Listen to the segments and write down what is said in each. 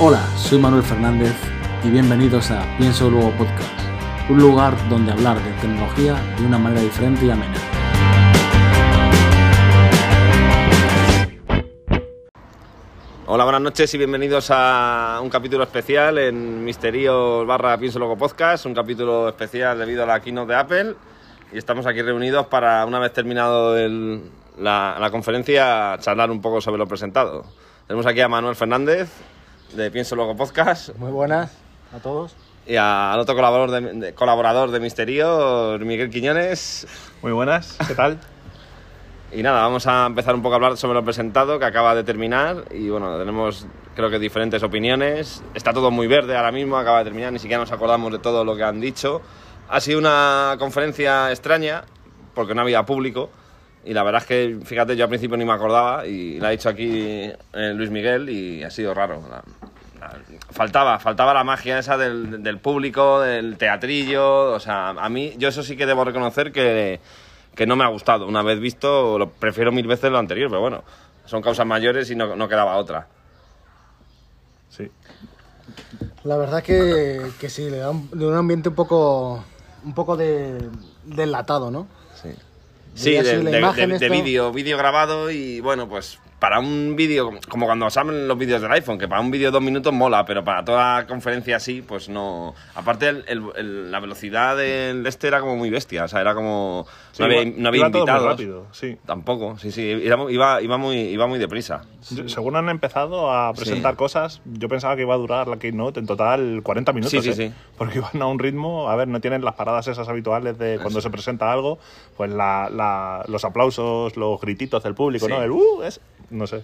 Hola, soy Manuel Fernández y bienvenidos a Pienso Luego Podcast, un lugar donde hablar de tecnología de una manera diferente y amena. Hola, buenas noches y bienvenidos a un capítulo especial en Misterio barra Pienso Luego Podcast, un capítulo especial debido a la keynote de Apple y estamos aquí reunidos para, una vez terminado el- la, la conferencia, charlar un poco sobre lo presentado. Tenemos aquí a Manuel Fernández de Pienso Luego Podcast Muy buenas a todos. y a- al otro colaborador de, de- colaborador de Misterio, Miguel Quiñones. Muy buenas, ¿qué tal? Y nada, vamos a empezar un poco a hablar sobre lo presentado que acaba de terminar y bueno, tenemos creo que diferentes opiniones. Está todo muy verde ahora mismo, acaba de terminar, ni siquiera nos acordamos de todo lo que han dicho. Ha sido una conferencia extraña porque no había público y la verdad es que, fíjate, yo al principio ni me acordaba y la ha dicho aquí eh, Luis Miguel y ha sido raro. La- la- faltaba, faltaba la magia esa del, del público, del teatrillo, o sea, a mí, yo eso sí que debo reconocer que que no me ha gustado. Una vez visto, lo prefiero mil veces lo anterior, pero bueno, son causas mayores y no, no quedaba otra. Sí. La verdad que, que sí, le da un, le da un ambiente un poco, un poco de, delatado, ¿no? Sí, de, vídeo, vídeo grabado y bueno, pues para un vídeo, como cuando salen los vídeos del iPhone, que para un vídeo de dos minutos mola, pero para toda conferencia así, pues no. Aparte, el- el- el- la velocidad del este era como muy bestia, o sea, era como. Sí, no había, iba- no había iba todo muy invitados. rápido, sí. Tampoco, sí, sí, iba, iba, muy, iba muy deprisa. Yo- Según han empezado a presentar Sí. cosas, yo pensaba que iba a durar la Keynote en total 40 minutos. Sí, sí, ¿eh? sí. Porque iban a un ritmo, a ver, no tienen las paradas esas habituales de cuando se presenta algo, pues la- la- los aplausos, los grititos del público, Sí. ¿no? El uh, es, no sé.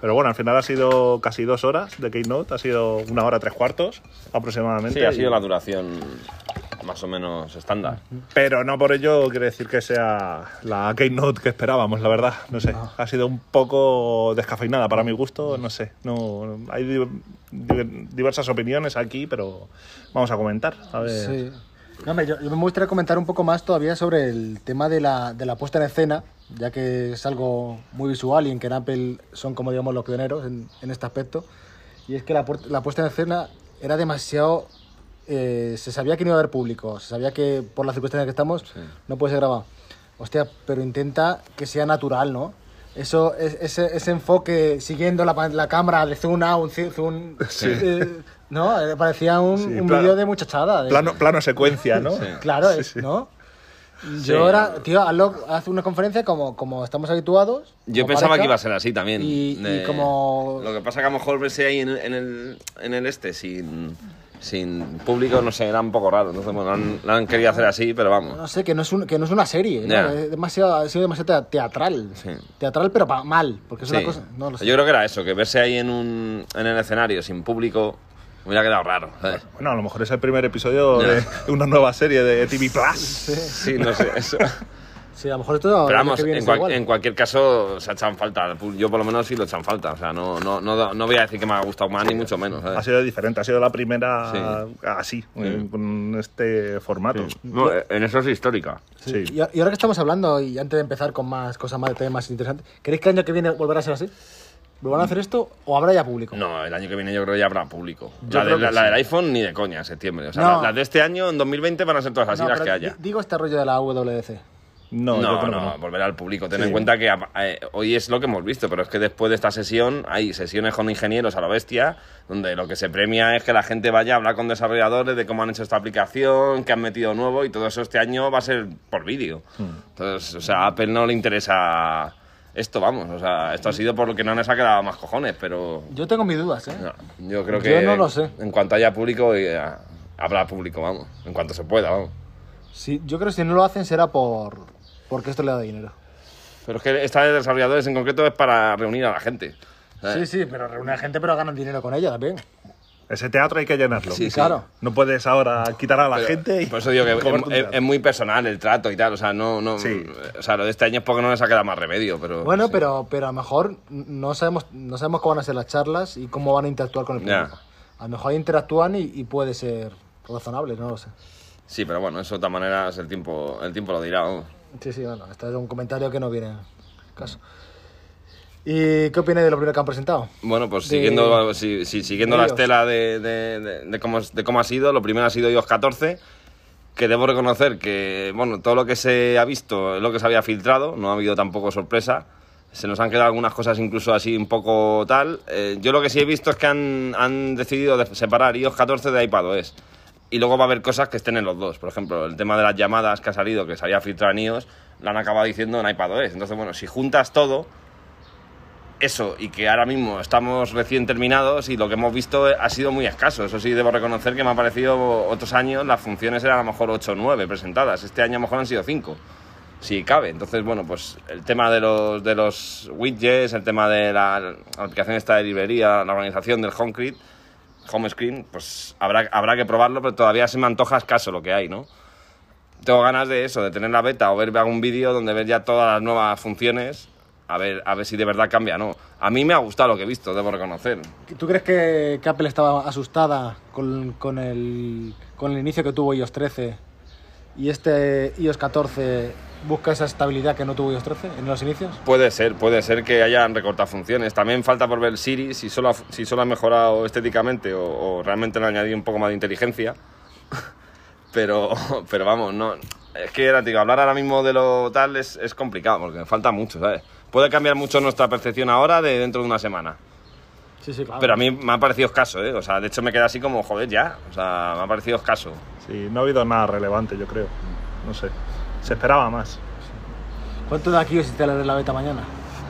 Pero bueno, al final ha sido casi dos horas de Keynote, ha sido una hora tres cuartos aproximadamente. Sí, ha sido y- la duración más o menos estándar. Pero no por ello quiere decir que sea la Keynote que esperábamos, la verdad. No sé, ha sido un poco descafeinada para mi gusto, no sé. No, hay di- di- diversas opiniones aquí, pero vamos a comentar. A ver. Sí. No, hombre, yo, yo me gustaría comentar un poco más todavía sobre el tema de la, de la puesta en escena, ya que es algo muy visual y en que en Apple son como digamos los pioneros en, en este aspecto. Y es que la, la puesta en escena era demasiado... eh, se sabía que no iba a haber público, se sabía que por las circunstancias que estamos no puede ser grabado. Hostia, pero intenta que sea natural, ¿no? Eso, es- ese, ese enfoque siguiendo la, la cámara de zoom out, zoom... eh, ¿No? Eh, Parecía un, Sí, un vídeo de muchachada. de- Plano, plano secuencia, ¿no? Claro, Sí, es- sí. ¿no? Yo era, tío, hazlo, haz una conferencia como, como estamos habituados. Yo como pensaba que iba a ser así también. Y, como... Lo que pasa que a lo mejor verse ahí en, en el, en el este sin, sin público, no sé, era un poco raro. Entonces, bueno, han, lo han querido hacer así, pero vamos. No sé, que no es, un- que no es una serie, ¿no? Ya. Es demasiado, ha sido demasiado tea- teatral. Sí. Teatral, pero pa- mal, porque es Sí. una cosa... No lo sé. Yo creo que era eso, que verse ahí en, un, en el escenario sin público me hubiera quedado raro. ¿sabes? Bueno, a lo mejor es el primer episodio Ya. de una nueva serie de TV Plus. Sí, no sé, eso. Sí, a lo mejor esto... Pero vamos, en, está cual- igual. en cualquier caso se echan falta. Yo por lo menos sí lo echan falta. O sea, no, no, no, no voy a decir que me ha gustado más, ni mucho menos. ¿sabes? Ha sido diferente, ha sido la primera Sí. así, Sí. con este formato. No, en eso es histórica. Sí. sí. Y, ahora que estamos hablando, y antes de empezar con más cosas más, detalles más interesantes, ¿queréis que el año que viene volverá a ser así? ¿Volverán a hacer esto o habrá ya público? No, el año que viene yo creo que ya habrá público. La, de- del iPhone ni de coña en septiembre. O sea, No. la- las de este año, en 2020, van a ser todas así No, las que haya. di- Digo este rollo de la WDC. No, No, no, volverá al público. Ten Sí. en cuenta que eh, hoy es lo que hemos visto, pero es que después de esta sesión hay sesiones con ingenieros a la bestia, donde lo que se premia es que la gente vaya a hablar con desarrolladores de cómo han hecho esta aplicación, qué han metido nuevo, y todo eso este año va a ser por vídeo. Hmm. Entonces, o sea, a Apple no le interesa esto, vamos. O sea, esto ha sido por lo que no les ha quedado más cojones, pero Yo tengo mis dudas, ¿eh? no, yo creo Yo que no lo sé. en cuanto haya público, eh, habrá público, vamos. En cuanto se pueda, vamos. Sí, yo creo que si no lo hacen será por porque esto le da dinero. Pero es que esta de desarrolladores en concreto es para reunir a la gente. ¿sabes? Sí, sí, pero reúne gente, pero ganan dinero con ella también. Ese teatro hay que llenarlo. Sí, sí. Claro. No puedes ahora quitar a la Pero- gente y. Por eso digo que es, muy personal el trato y tal. O sea, no, no, Sí. o sea, lo de este año es porque no les ha quedado más remedio. Pero, Bueno, sí. pero, pero a lo mejor no sabemos, no sabemos cómo van a ser las charlas y cómo van a interactuar con el Ya. público. A lo mejor interactúan y, y puede ser razonable, no lo sé. Sí, pero bueno, eso de todas maneras el tiempo, el tiempo lo dirá. vamos. Sí, sí, bueno, este es un comentario que no viene al caso. ¿Y qué opinas de lo primero que han presentado? Bueno, pues De- siguiendo, si- si- siguiendo de la estela de, de- cómo, de cómo ha sido, lo primero ha sido iOS 14, que debo reconocer que, bueno, todo lo que se ha visto es lo que se había filtrado, no ha habido tampoco sorpresa. Se nos han quedado algunas cosas incluso así un poco tal. Eh, yo lo que sí he visto es que han, han decidido de- separar iOS 14 de iPadOS. Y luego va a haber cosas que estén en los dos. Por ejemplo, el tema de las llamadas que ha salido, que se había filtrado en iOS, lo han acabado diciendo en iPadOS. Entonces, bueno, si juntas todo, eso y que ahora mismo estamos recién terminados y lo que hemos visto ha sido muy escaso. Eso sí, debo reconocer que me ha parecido otros años las funciones eran a lo mejor 8 o 9 presentadas. Este año a lo mejor han sido 5, si cabe. Entonces, bueno, pues el tema de los, de los widgets, el tema de la, aplicación esta de librería, la organización del home screen, pues habrá, habrá que probarlo, pero todavía se me antoja escaso lo que hay, ¿no? Tengo ganas de eso, de tener la beta o ver algún vídeo donde ver ya todas las nuevas funciones, a ver, a ver si de verdad cambia o no. A mí me ha gustado lo que he visto, debo reconocer. ¿Tú crees que, que Apple estaba asustada con, con el, con el inicio que tuvo iOS 13 y este iOS 14 busca esa estabilidad que no tuvo iOS 13 en los inicios? Puede ser, puede ser que hayan recortado funciones. También falta por ver Siri, si solo ha, si solo ha mejorado estéticamente o, o realmente le ha añadido un poco más de inteligencia. pero, pero vamos, no. Es que era, digo, hablar ahora mismo de lo tal es, es complicado porque falta mucho, ¿sabes? Puede cambiar mucho nuestra percepción ahora de dentro de una semana. Sí, sí, claro. Pero a mí me ha parecido escaso, ¿eh? O sea, de hecho me queda así como, joder, ya. O sea, me ha parecido escaso. Sí, no ha habido nada relevante, yo creo. No sé. Se esperaba más. ¿Cuánto de aquí os instalaré la beta mañana?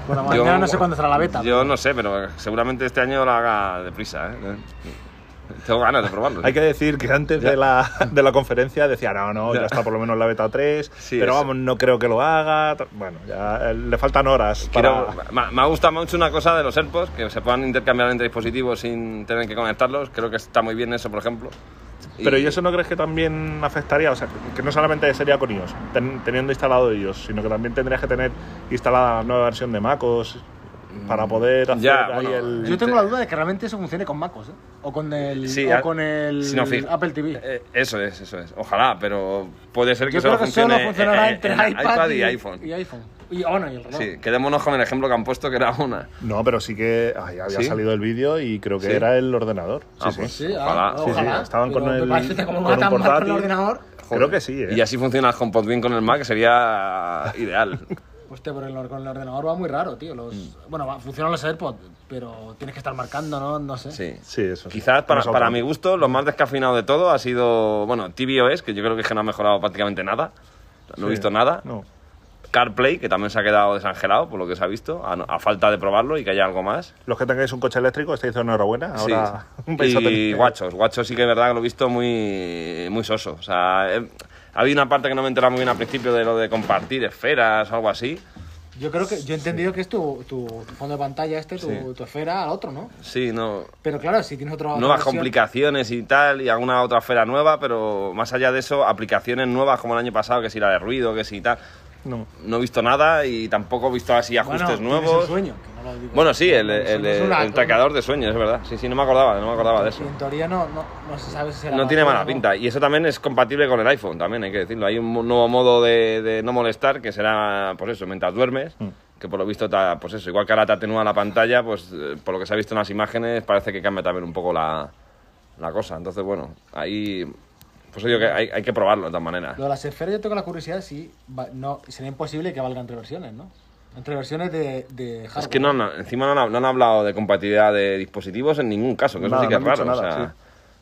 Bueno, Yo- mañana no sé cuándo será la beta. Yo no sé, pero seguramente este año lo haga deprisa, ¿eh? Tengo ganas de probarlo. Hay que decir que antes de la, de la conferencia decía, no, no, ya está por lo menos la beta 3, Sí, pero eso. vamos, no creo que lo haga. Bueno, ya eh, le faltan horas Quiero- para... me, gustado mucho una cosa de los AirPods, que se puedan intercambiar entre dispositivos sin tener que conectarlos. Creo que está muy bien eso, por ejemplo. Pero ¿y eso no crees que también afectaría? O sea, que no solamente sería con iOS, ten- teniendo instalado iOS, sino que también tendrías que tener instalada la nueva versión de MacOS para poder hacer Ya, ahí bueno, el... Yo tengo la duda de que realmente eso funcione con MacOS, ¿eh? O con el, Sí, o a- con el si no, fij- Apple TV. Eh, eso es, eso es. Ojalá, pero puede ser que Yo solo creo que funcione solo funcionará en- entre en iPad, y, iPhone. Y iPhone. Y, oh, no, y el reloj. Sí, quedémonos con el ejemplo que han puesto, que era una. No, pero sí que ay, había ¿Sí? salido el vídeo y creo que Sí. era el ordenador. Sí, Ah, sí. pues. Sí, Ojalá. Sí, sí, ojalá. estaban con Pero el- con un con el portátil. ordenador, Creo que sí, ¿eh? Y así funciona el HomePod bien con el Mac, sería ideal. Hostia, pero el con el ordenador va muy raro, tío. Los, Mm. Bueno, va- funcionan los AirPods, pero tienes que estar marcando, ¿no? No sé. Sí. Sí, eso sí. Quizás para, para mi gusto, lo más descafeinado de todo ha sido, bueno, tvOS, que yo creo que, es que no ha mejorado prácticamente nada. No he Sí. visto nada. No. CarPlay, que también se ha quedado desangelado, por lo que se ha visto, a, a falta de probarlo y que haya algo más. Los que tengáis un coche eléctrico, estáis de enhorabuena. Sí. Ahora a Y guachos, guachos sí que es verdad que lo he visto muy, muy soso. O sea, he- ha habido una parte que no me he enterado muy bien al principio de lo de compartir esferas o algo así. Yo creo que yo he entendido que es tu, tu, tu fondo de pantalla este, tu, Sí. tu esfera al otro, ¿no? Sí, no, Pero claro, si tienes otra nuevas versión- complicaciones y tal, y alguna otra esfera nueva, pero más allá de eso, aplicaciones nuevas como el año pasado, que si la de ruido, que si tal. No. No he visto nada y tampoco he visto así Bueno, ajustes tienes nuevos. el sueño, que no lo digo. Bueno, sí, el, el, el- una- el traqueador de sueños, es verdad. Sí, sí, no me acordaba, no me acordaba de eso. Y en teoría no, no, no se sabe si será No tiene mala pinta. Y eso también es compatible con el iPhone, también hay que decirlo. Hay un nuevo modo de, de no molestar que será, pues eso, mientras duermes. Mm. Que por lo visto, ta- pues eso, igual que ahora te atenúa la pantalla, pues eh, por lo que se ha visto en las imágenes, parece que cambia también un poco la, la cosa. Entonces, bueno, ahí. Pues digo que hay, hay que probarlo de todas maneras. Lo de las esferas yo tengo la curiosidad si va- no, sería imposible que valgan entre versiones, ¿no? Entre versiones de, de hardware. Es que no, han- encima no han, no han hablado de compatibilidad de dispositivos en ningún caso, que eso sí que es no han dicho raro. o nada, sea, sí.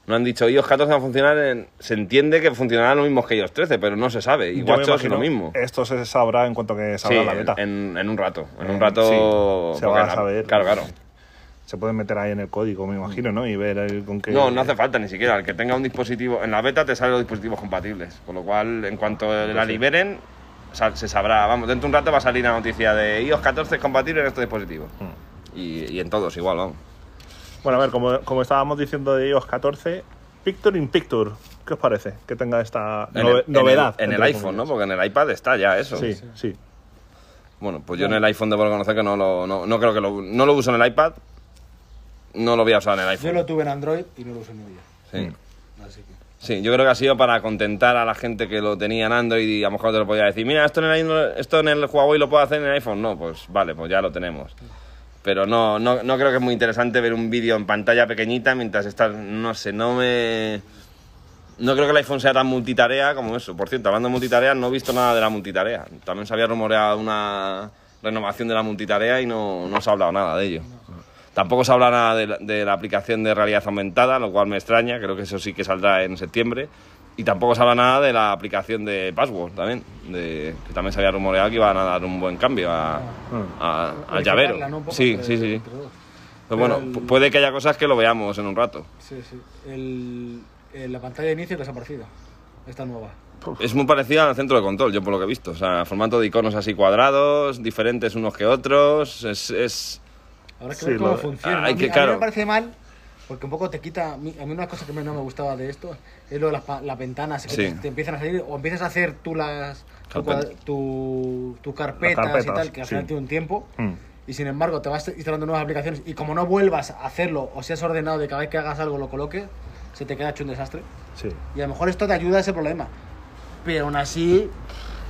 No han dicho iOS 14 va a funcionar en... Se entiende que funcionará lo mismo que iOS 13, pero no se sabe. Y WatchOS es lo mismo. Esto se sabrá en cuanto que Sí, salga la beta. en, en un rato. En un Eh, rato... sí, se va a saber. Claro, claro. Se pueden meter ahí en el código, me imagino, ¿no? Y ver el- con qué... No, no hace falta ni siquiera. El que tenga un dispositivo... En la beta te salen los dispositivos compatibles. Con lo cual, en cuanto la liberen, se sabrá. Vamos, dentro de un rato va a salir la noticia de iOS 14 es compatible en estos dispositivos. Mm. Y, y en todos igual, vamos. Bueno, a ver, como, como estábamos diciendo de iOS 14, Picture in Picture, ¿qué os parece? Que tenga esta En nove- el- en novedad. el- En el, iPhone, ¿no? Porque en el iPad está ya eso. Sí, sí. Bueno, pues yo en el iPhone debo reconocer que no lo, no, no creo que lo, no lo uso en el iPad, no lo voy a usar en el Yo iPhone. lo tuve en Android y no lo en día. Sí. Así que... Sí, yo creo que ha sido para contentar a la gente que lo tenía en Android y a lo mejor te lo podía decir, mira, esto en el, esto en el Huawei lo puedo hacer en el iPhone. No, pues vale, pues ya lo tenemos. Pero no, no, no creo que es muy interesante ver un vídeo en pantalla pequeñita mientras estás, no sé, no me... No creo que el iPhone sea tan multitarea como eso. Por cierto, hablando de multitarea, no he visto nada de la multitarea. También se había rumoreado una renovación de la multitarea y no, no se ha hablado nada de ello. Tampoco se habla nada de la, de la aplicación de realidad aumentada, lo cual me extraña. Creo que eso sí que saldrá en septiembre. Y tampoco se habla nada de la aplicación de Password también, de, que también se había rumoreado que iban a dar un buen cambio a, a- al llavero. ¿no? Sí, entre- sí, sí. dos. Pero bueno, el- pu- puede que haya cosas que lo veamos en un rato. Sí, sí. El, el- la pantalla de inicio que os ha parecido. Esta nueva. Es muy parecida al centro de control, yo por lo que he visto. O sea, formato de iconos así cuadrados, diferentes unos que otros. Es, es- Ahora que Sí, ver cómo lo- funciona. hay a, mí, que- a mí claro. me parece mal, porque un poco te quita. A mí, a mí una cosa que no me gustaba de esto es lo de las, las ventanas que Sí. te, te empiezan a salir, o empiezas a hacer tú las. Tu, Carpeta. cuad- tu, tu carpetas, y carpetas, tal, que al final tiene un tiempo. Mm. Y sin embargo, te vas instalando nuevas aplicaciones y como no vuelvas a hacerlo o seas ordenado de cada vez que hagas algo lo coloques, se te queda hecho un desastre. Sí. Y a lo mejor esto te ayuda a ese problema. Pero aún así,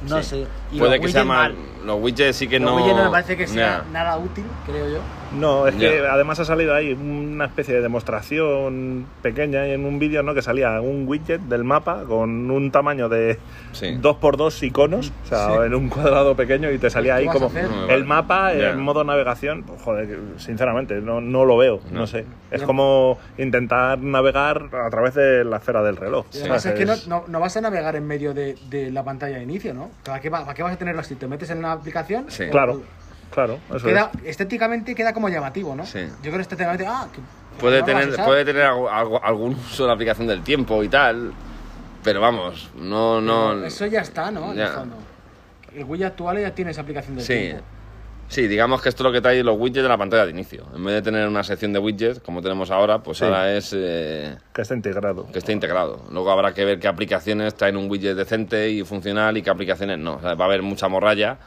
no Sí. sé. Y puede los que sea widgets mal. mal. Los widgets sí que Los no. widgets no me parece que sea Ya. nada útil, creo yo. No, es que además ha salido ahí una especie de demostración pequeña en un vídeo, ¿no? Que salía un widget del mapa con un tamaño de Sí. 2x2 iconos, o sea, en un cuadrado pequeño y te salía ¿Qué ahí como el mapa en modo navegación. Pues, Joder, sinceramente, no, no lo veo, no, No. sé. Es como intentar navegar a través de la esfera del reloj. Y además es que no, no- no vas a navegar en medio de, de la pantalla de inicio, ¿no? ¿Para qué, va- para qué vas a tenerlo así? ¿Te metes en una aplicación? Sí. O- Claro, claro, eso Queda, es. estéticamente queda como llamativo, ¿no? Sí. Yo creo que estéticamente, ah, que- Puede no vas a tener, puede tener algo- algún uso de la aplicación del tiempo y tal. Pero vamos, no. no Pero Eso ya está, ¿no? En Ya. el fondo. El widget actual ya tiene esa aplicación del Sí. tiempo. Sí, digamos que esto es lo que trae los widgets de la pantalla de inicio. En vez de tener una sección de widgets como tenemos ahora, pues Sí. ahora es eh, Que está integrado. que esté integrado. Luego habrá que ver qué aplicaciones traen un widget decente y funcional y qué aplicaciones no. O sea, va a haber mucha morralla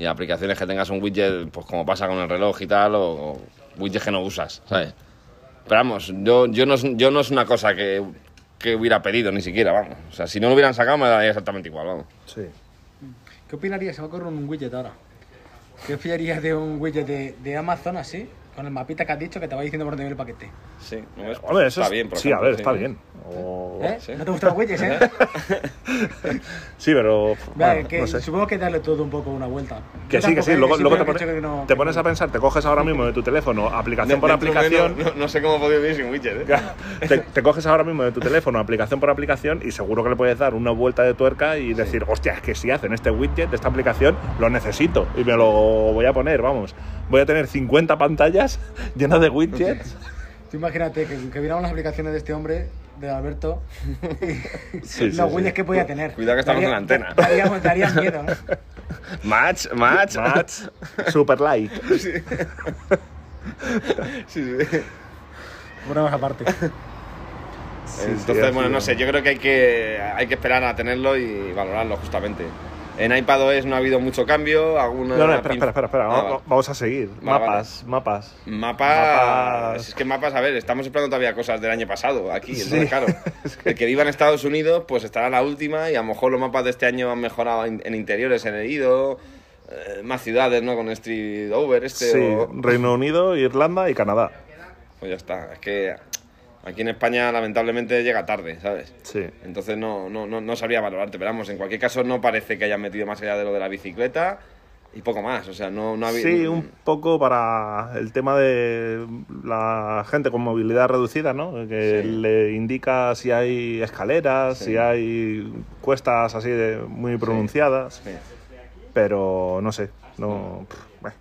y aplicaciones que tengas un widget, pues como pasa con el reloj y tal, o, o widgets que no usas, ¿sabes? Pero vamos, yo, yo, no, es, yo no es una cosa que, que hubiera pedido ni siquiera, vamos. O sea, si no lo hubieran sacado me daría exactamente igual, vamos. Sí. ¿Qué opinarías? Se me ocurre un widget ahora. ¿Qué opinarías de un widget de, de Amazon así? Con el mapita que has dicho que te va diciendo por dónde viene el paquete. Sí, ¿no ves? Hombre, eso está es- bien, por sí, ejemplo, a ver, sí. está bien. O- ¿Eh? sí. ¿No te gustan los widgets, eh? Sí, pero Vale, bueno, que no sé. Supongo que darle todo un poco una vuelta. Que Yo sí, que sí. eh, Luego, luego te, pones, que no- te pones a pensar, te coges ahora mismo de tu teléfono, aplicación por aplicación. No, no- no sé cómo he podido vivir sin widget, ¿eh? Te, te coges ahora mismo de tu teléfono, aplicación por aplicación, y seguro que le puedes dar una vuelta de tuerca y decir, hostia, es que si hacen este widget de esta aplicación, lo necesito y me lo voy a poner, vamos. Voy a tener 50 pantallas llenas de widgets. Tú imagínate que, que viéramos las aplicaciones de este hombre, de Alberto, y Sí, los sí, widgets sí. que podía tener. Cuidado que estamos en la antena. Miedo, ¿no? Match, match. Match, super like. Sí, sí. Ponemos aparte. Entonces, sí, ha bueno, no sé, yo creo que hay que, hay que esperar a tenerlo y valorarlo justamente. En iPadOS no ha habido mucho cambio, alguna... No, no, espera, espera, espera, espera. Ah, vamos, vale. vamos a seguir. Vale, mapas, mapas. Mapas, Mapas. Es que mapas, a ver, estamos esperando todavía cosas del año pasado aquí. Sí. Entonces, claro, el que viva en Estados Unidos, pues estará la última y a lo mejor los mapas de este año han mejorado en, en interiores, en el ido, eh, más ciudades, ¿no? Con Street Over este Sí, o... Reino Unido, Irlanda y Canadá. Pues ya está, es que aquí en España lamentablemente llega tarde, ¿sabes? Sí. Entonces no, no, no, no sabría valorarte, pero vamos, en cualquier caso no parece que hayan metido más allá de lo de la bicicleta y poco más, o sea, no, no ha habido... Sí, un poco para el tema de la gente con movilidad reducida, ¿no? Que Sí. le indica si hay escaleras, Sí. si hay cuestas así de muy pronunciadas, Sí, pero no sé, no, pff,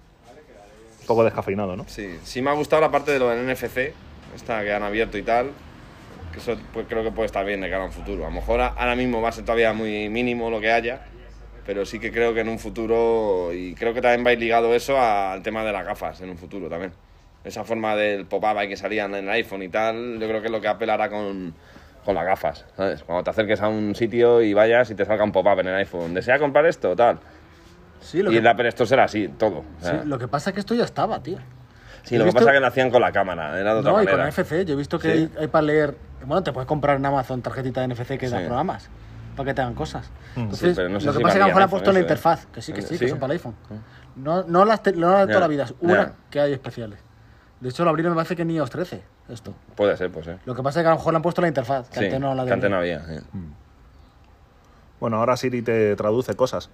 un poco descafeinado, ¿no? sí, sí me ha gustado la parte de lo del NFC, esta que han abierto y tal, que eso pues, creo que puede estar bien de cara a un futuro. A lo mejor ahora mismo va a ser todavía muy mínimo lo que haya, pero sí que creo que en un futuro, y creo que también va a ir ligado eso al tema de las gafas en un futuro también. Esa forma del pop-up que salían en el iPhone y tal, yo creo que es lo que Apple hará con, con las gafas, ¿sabes? Cuando te acerques a un sitio y vayas y te salga un pop-up en el iPhone, ¿desea comprar esto? Tal. Sí, lo Y que, el Apple Store será así, todo. o sí, sea, lo que pasa es que esto ya estaba, tío. Sí, lo que visto- pasa es que lo hacían con la cámara, era de otra No, y con NFC. Yo he visto que Sí. hay, hay para leer. Bueno, te puedes comprar en Amazon tarjetita de NFC que da Sí. programas para que te hagan cosas. Sí, Entonces, pero no sé lo que si pasa es que a lo mejor ha en puesto la ¿eh? interfaz, que sí, que sí, Sí. que son para el iPhone. No, no las, te- no de toda la vida, es una que hay especiales. De hecho, lo abrieron me parece que en iOS 13, esto. Puede ser, pues ser. Lo que pasa es que a lo mejor le han puesto la interfaz, que Sí, antes no la que antes no tenía. había. sí. Bueno, ahora Siri te traduce cosas.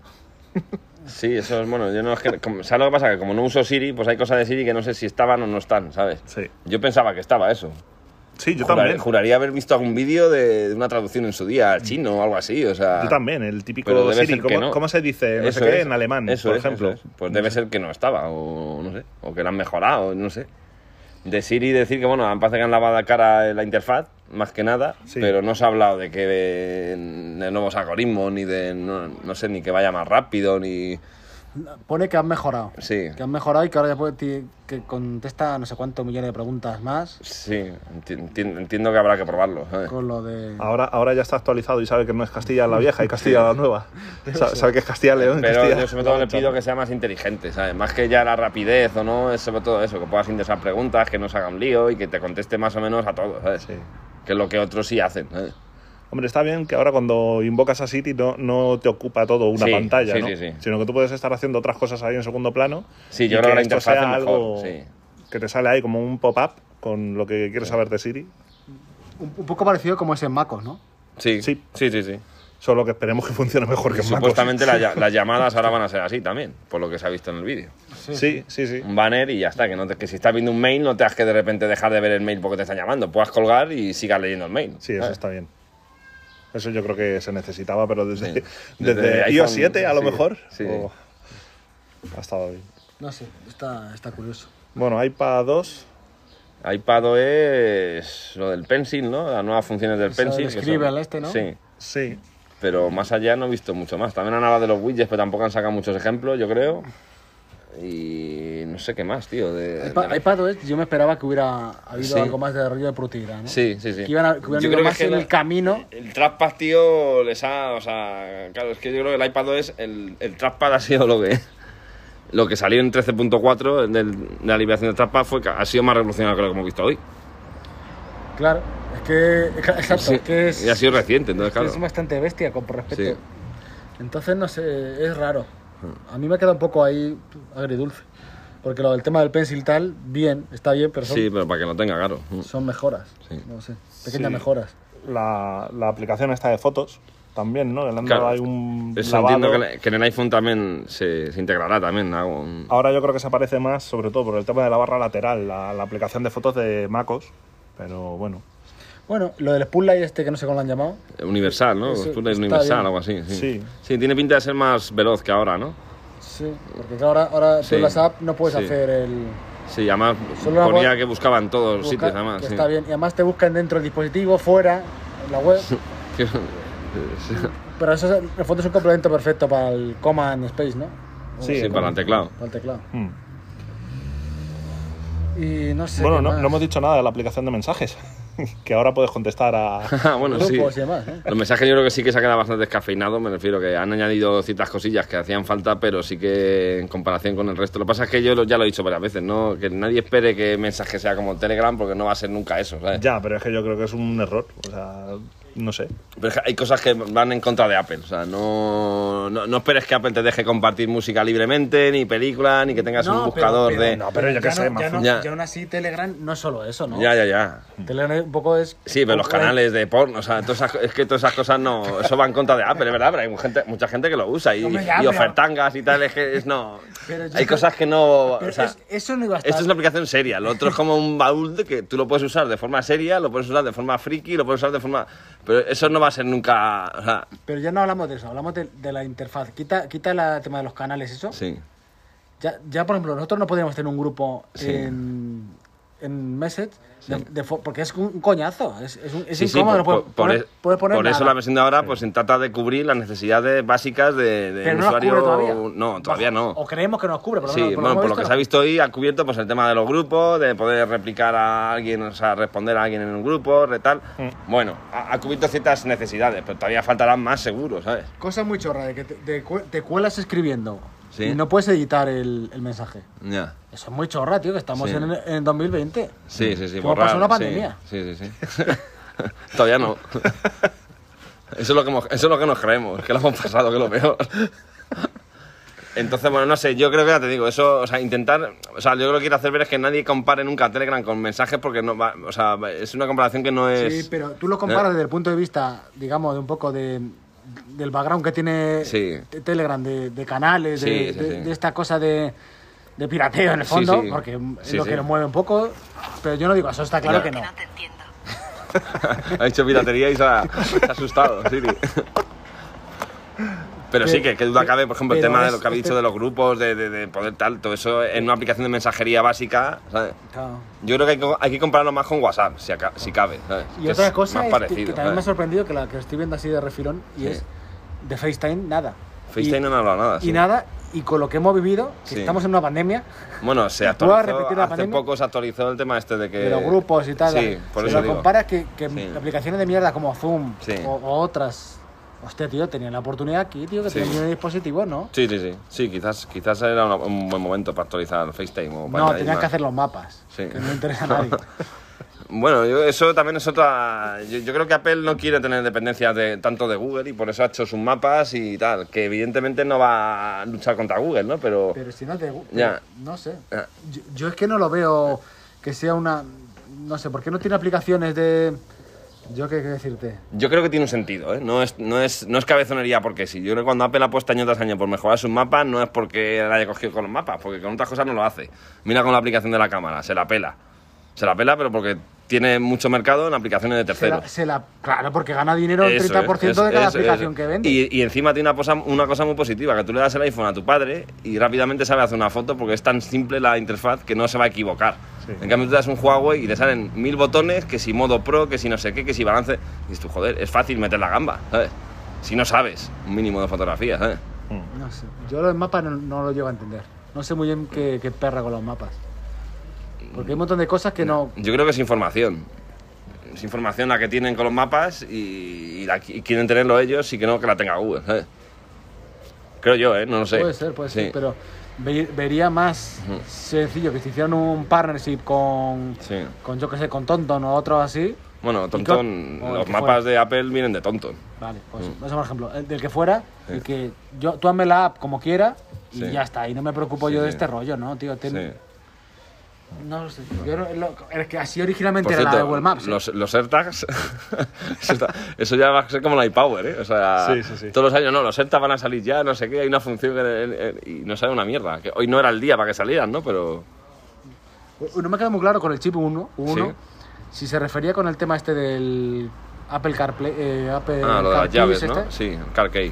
Sí, eso es bueno. Yo no es que, como- ¿Sabes lo que pasa? Que como no uso Siri, pues hay cosas de Siri que no sé si estaban o no están, ¿sabes? Sí. Yo pensaba que estaba eso. Sí, yo Jurar- también. Juraría haber visto algún vídeo de, de una traducción en su día al chino o algo así, o sea... Yo también, el típico Siri. ¿Cómo, no. cómo se dice? No Eso sé qué, es, en alemán, eso por es, ejemplo. eso es. Pues debe ser que no estaba, o no sé, o que lo han mejorado, no sé. De Siri decir que, bueno, parece que han lavado la cara en la interfaz, más que nada, Sí. pero no se ha hablado de que de, de nuevos algoritmos, ni de, no, no sé, ni que vaya más rápido, ni... Pone que han mejorado. Sí, Que han mejorado y que ahora ya puede que contesta no sé cuántos millones de preguntas más sí, enti- enti- entiendo que habrá que probarlo, ¿sabes? con lo de... Ahora, ahora ya está actualizado y sabe que no es Castilla la vieja y Castilla la nueva. Sabe, sabe que es Castilla León Pero Castilla. yo sobre todo le pido que sea más inteligente, ¿sabes? Más que ya la rapidez o no, es sobre todo eso, que puedas indexar preguntas, que no se haga un lío y que te conteste más o menos a todo, ¿sabes? Sí. Que es lo que otros sí hacen. Hombre, está bien que ahora cuando invocas a Siri no, no te ocupa todo una Sí, pantalla, sí, ¿no? sí, sí. Sino que tú puedes estar haciendo otras cosas ahí en segundo plano. Sí, y yo creo que la esto interfaz sea mejor, algo sí. que te sale ahí como un pop-up con lo que quieres saber de Siri. Un, un poco parecido como es en MacOS, ¿no? Sí, Sí. sí, sí, sí. Solo que esperemos que funcione mejor que Y en Mac supuestamente la las llamadas ahora van a ser así también, por lo que se ha visto en el vídeo. Sí, sí, sí. Un banner y ya está, que, no te- que si estás viendo un mail no te has que de repente dejar de ver el mail porque te están llamando, puedas colgar y sigas leyendo el mail. Sí, eso ¿sabes? está bien. Eso yo creo que se necesitaba, pero desde, Sí. desde, Desde iOS iPhone, 7 a lo sí, mejor. sí. o- Ha estado bien. No sé, está, está curioso. Bueno, iPad 2. iPad es lo del Pencil, ¿no? Las nuevas funciones del Pencil. son- Scribble este, ¿no? Sí. Sí. pero más allá no he visto mucho más. También han hablado de los widgets, pero tampoco han sacado muchos ejemplos, yo creo. Y no sé qué más, tío. De, iPad, de- yo me esperaba que hubiera habido Sí. algo más de rollo de productividad, ¿no? Sí, sí, sí. Que iban a, que hubieran Yo ido creo que más que en la- el camino. El trackpad, tío, les ha. O sea, claro, es que yo creo que el iPad es. El, el trackpad ha sido lo que. Lo que salió en 13.4 del- de la liberación del trackpad fue que ha sido más revolucionario que lo que hemos visto hoy. Claro, es que. Exacto, Sí, es que es. y ha sido reciente, entonces, claro. Es bastante bestia con respecto. Sí. Entonces, no sé, es raro. A mí me queda un poco ahí agridulce. Porque lo del tema del pencil tal, bien, está bien, pero son, Sí, pero para que lo tenga, claro. son mejoras. Sí. No sé, pequeñas Sí. mejoras. La, la aplicación esta de fotos también, ¿no? Le han Claro. dado ahí un Eso lavado. entiendo que, le- que en el iPhone también se, se integrará también. un- Ahora yo creo que se aparece más, sobre todo por el tema de la barra lateral, la, la aplicación de fotos de MacOS. Pero bueno, Bueno, lo del Spotlight este que no sé cómo lo han llamado. Universal, ¿no? Eso Spotlight universal, bien. algo así. Sí. Sí. Sí, tiene pinta de ser más veloz que ahora, ¿no? Sí, porque claro, ahora, ahora tú Sí. en las apps no puedes Sí. hacer el. Sí, además Solo ponía que buscaba en todos los sitios, además. está bien. Y además te buscan dentro del dispositivo, fuera, en la web. Pero eso es- en el fondo es un complemento perfecto para el Command Space, ¿no? O- Sí, Sí, para el teclado. Para el teclado. hmm. Y no sé. bueno qué no, más. no hemos dicho nada de la aplicación de mensajes. que ahora puedes contestar a. Ah, bueno, sí. grupos y demás, ¿no? Los mensajes yo creo que sí que se ha quedado bastante descafeinado, me refiero que han añadido ciertas cosillas que hacían falta, pero sí que en comparación con el resto. Lo que pasa es que yo lo- ya lo he dicho varias veces, ¿no? Que nadie espere que mensaje sea como Telegram, porque no va a ser nunca eso, ¿sabes? ya, pero es que yo creo que es un error. O sea, no sé. Pero es que hay cosas que van en contra de Apple, o sea, no, no, no esperes que Apple te deje compartir música libremente, ni películas, ni que tengas un buscador pero- de... No, pero yo qué ya sé, no- más ya, no, Ya. ya aún así Telegram no es solo eso, ¿no? Ya, ya, ya. Telegram un poco es... Sí, pero los Bueno, canales de porno, o sea, todas esas- es que todas esas cosas no, eso va en contra de Apple, es verdad, pero hay gente, mucha gente que lo usa y, ya, y ofertangas y tal, es que es no. Pero Hay creo- cosas que no, pero o sea, es- eso no iba a estar... esto es una aplicación seria, lo otro es como un baúl de que tú lo puedes usar de forma seria, lo puedes usar de forma friki, lo puedes usar de forma, pero eso no va a ser nunca, o sea, Pero ya no hablamos de eso, hablamos de, de la interfaz. Quita, quita el tema de los canales, eso. sí. Ya, ya, por ejemplo, nosotros no podríamos tener un grupo Sí. en, en Message, de- de fo- porque es un coñazo, es, es, un- es Sí, sí, incómodo, por, no por- puedes por poner, e- poner por eso nada. la versión de ahora pues trata de cubrir las necesidades básicas de, de Pero no usuario. todavía. No, todavía no. O creemos que nos cubre, por lo Sí, menos, por bueno, lo por que lo que se ha visto. hoy, ha cubierto pues el tema de los grupos, de poder replicar a alguien, o sea, responder a alguien en un grupo, de tal. Mm. Bueno, ha, ha cubierto ciertas necesidades, pero todavía faltarán más seguro, ¿sabes? Cosa muy chorra, de que te, te cuelas escribiendo Sí. y no puedes editar el, el mensaje. Ya. Eso es muy chorra, tío, que estamos Sí. en, en 2020. Sí, sí, sí. Como borrar, pasó una sí, pandemia. Sí, sí, sí. todavía no. Eso es, lo que hemos- eso es lo que nos creemos, que lo hemos pasado, que es lo peor. Entonces, bueno, no sé, yo creo que ya te digo, eso, o sea, intentar, o sea, yo lo que quiero hacer ver es que nadie compare nunca Telegram con mensajes porque no va, o sea, es una comparación que no es... Sí, pero tú lo comparas desde el punto de vista, digamos, de un poco de, del background que tiene Sí. Telegram, de, de canales, de, Sí, sí, de- sí. de esta cosa de, de pirateo en el fondo, sí. porque es Sí, lo sí. que nos mueve un poco, pero yo no digo eso, está claro que Que no. no te entiendo. ha dicho piratería y se ha, se ha asustado, Siri. Pero sí, que, que duda cabe, por ejemplo, el tema de lo que habéis este- dicho de los grupos, de, de- de poder tal, todo eso en una aplicación de mensajería básica, ¿sabes? Claro. Yo creo que hay, que hay que compararlo más con WhatsApp, si, aca- si cabe, ¿sabes? Y Que otra es cosa más es que- parecido, que, también me ha sorprendido que la que estoy viendo así de refilón y Sí. es de FaceTime, nada. FaceTime y, no ha hablado nada. y nada, y con lo que hemos vivido, que Sí. estamos en una pandemia, Bueno, se ¿Tú vas a actualizó, repetir la hace pandemia? poco se actualizó el tema este de que... de los grupos y tal, Sí, por si eso lo digo. comparas que, que Sí. aplicaciones de mierda como Zoom o otras, hostia, tío, tenían la oportunidad aquí, tío, que Sí. tenían dispositivos, ¿no? Sí, sí, sí. Sí, quizás, quizás era una- un buen momento para actualizar FaceTime. O para No, más. que hacer los mapas, Sí. que no interesa a nadie. Bueno, yo- eso también es otra. Yo, yo creo que Apple no quiere tener dependencia de, tanto de Google y por eso ha hecho sus mapas y tal. Que evidentemente no va a luchar contra Google, ¿no? Pero. Pero si no te Ya. no sé. Ya. Yo, yo es que no lo veo que sea una, no sé, ¿por qué no tiene aplicaciones de, yo qué qué decirte? Yo creo que tiene un sentido, ¿eh? No es, no es, no es cabezonería porque sí. Yo creo que cuando Apple apuesta año tras año por mejorar sus mapas, no es porque la haya cogido con los mapas, porque con otras cosas no lo hace. Mira con la aplicación de la cámara, se la pela. Se la pela, pero porque tiene mucho mercado en aplicaciones de Se terceros. la, se la- claro, porque gana dinero el Eso 30% es, de cada es- aplicación que vende. Y, y encima tiene una cosa, una cosa muy positiva, que tú le das el iPhone a tu padre y rápidamente sabe hacer una foto porque es tan simple la interfaz que no se va a equivocar. Sí. En cambio tú das un Huawei y le salen mil botones, que si modo pro, que si no sé qué, que si balance... Y dices tú, joder, es fácil meter la gamba, ¿sabes? Si no sabes un mínimo de fotografía, ¿sabes? No sé. Yo los mapas no, no lo llego a entender. No sé muy bien qué, qué perra con los mapas. Porque hay un montón de cosas que no. Yo creo que es información. Es información la que tienen con los mapas y, y la- y quieren tenerlo ellos y que no que la tenga Google, ¿sabes? Creo yo, ¿eh? No lo sé. Puede ser, puede Sí. ser, pero ve- vería más sencillo que si hicieran un partnership con, Sí. con yo que sé, con Tonton o otros así. Bueno, ¿Y Tonton, el los mapas de Apple vienen de Tonton. Vale, pues Mm. eso por ejemplo, el del que fuera, Sí. y que yo, tú hazme la app como quiera y Sí. ya está, y no me preocupo yo de este rollo, ¿no, tío? Ten- Sí. No lo sé. Yo no- lo- es que así originalmente Por era la de Google Maps. ¿eh? los, los AirTags, eso, está- eso ya va a ser como la iPower, ¿eh? O sea, Sí, sí, sí. todos los años, no, los AirTags van a salir ya, no sé qué, hay una función que- y no sale una mierda. Que hoy no era el día para que salieran, ¿no? Pero No me queda muy claro con el chip 1, Sí. si se refería con el tema este del Apple CarPlay, eh, Apple ah, lo de las llaves, ¿no? este, Sí, CarKey.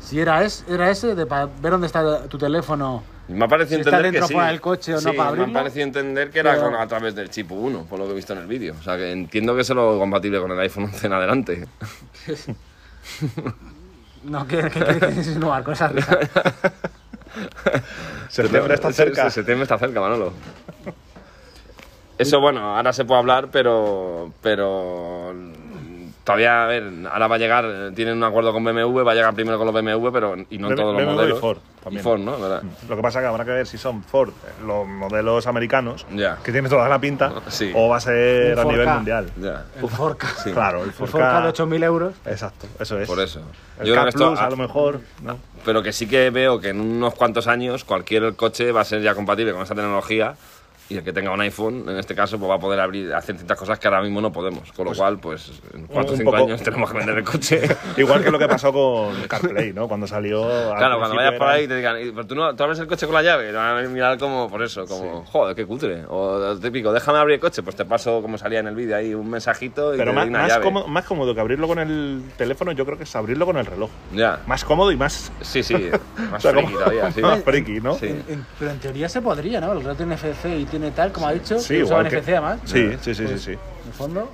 Si era, es, era ese de para ver dónde está tu teléfono. Me ha parecido Si está entender que sí. coche o no Me ha parecido entender que era Pero- con- a través del chip 1, por lo que he visto en el vídeo. O sea, que entiendo que es lo compatible con el iPhone 11 en adelante. No, ¿qué, qué, qué quieres insinuar risa? Septiembre está Se- cerca. se- Septiembre está cerca, Manolo. Eso, bueno, ahora se puede hablar, pero. Pero. Todavía, a ver, ahora va a llegar, eh, tienen un acuerdo con BMW, va a llegar primero con los BMW, pero y no en BMW todos los y modelos. Ford también. Y Ford, ¿no? ¿Verdad? Lo que pasa es que habrá que ver si son Ford, eh, los modelos americanos, Ya. que tiene toda la pinta, Sí. o va a ser a nivel 4K. mundial. Ya. El Forca. Sí. Claro, el El 4K. Forca de 8.000 euros. Exacto, eso es. Por eso. El Yo creo que esto- Plus, a lo mejor. ¿no? Pero que sí que veo que en unos cuantos años cualquier coche va a ser ya compatible con esa tecnología y el que tenga un iPhone, en este caso, pues va a poder abrir, hacer ciertas cosas que ahora mismo no podemos. Con lo cual, pues en cuatro o un cinco poco- años tenemos que vender el coche. Igual que lo que pasó con CarPlay, ¿no? Cuando salió. al Claro, cuando vayas por era- ahí y te digan, "¿Y, pero tú, no, tú abres el coche con la llave, te van a mirar como, por eso, como, joder, qué cutre. O típico, déjame abrir el coche, pues te paso, como salía en el vídeo ahí, un mensajito y Pero te más, una más llave. cómodo, más cómodo que abrirlo con el teléfono, yo creo que es abrirlo con el reloj. Ya, Más cómodo y más. sí, sí, más o sea, friki como- todavía, sí. más friki, ¿no? Sí. En- en- pero en teoría se podría, ¿no? El reloj tiene NFC y tiene tal, como ha dicho. Sí, que igual que- NFC además. Sí, sí, sí, sí, Pues, sí. En el fondo,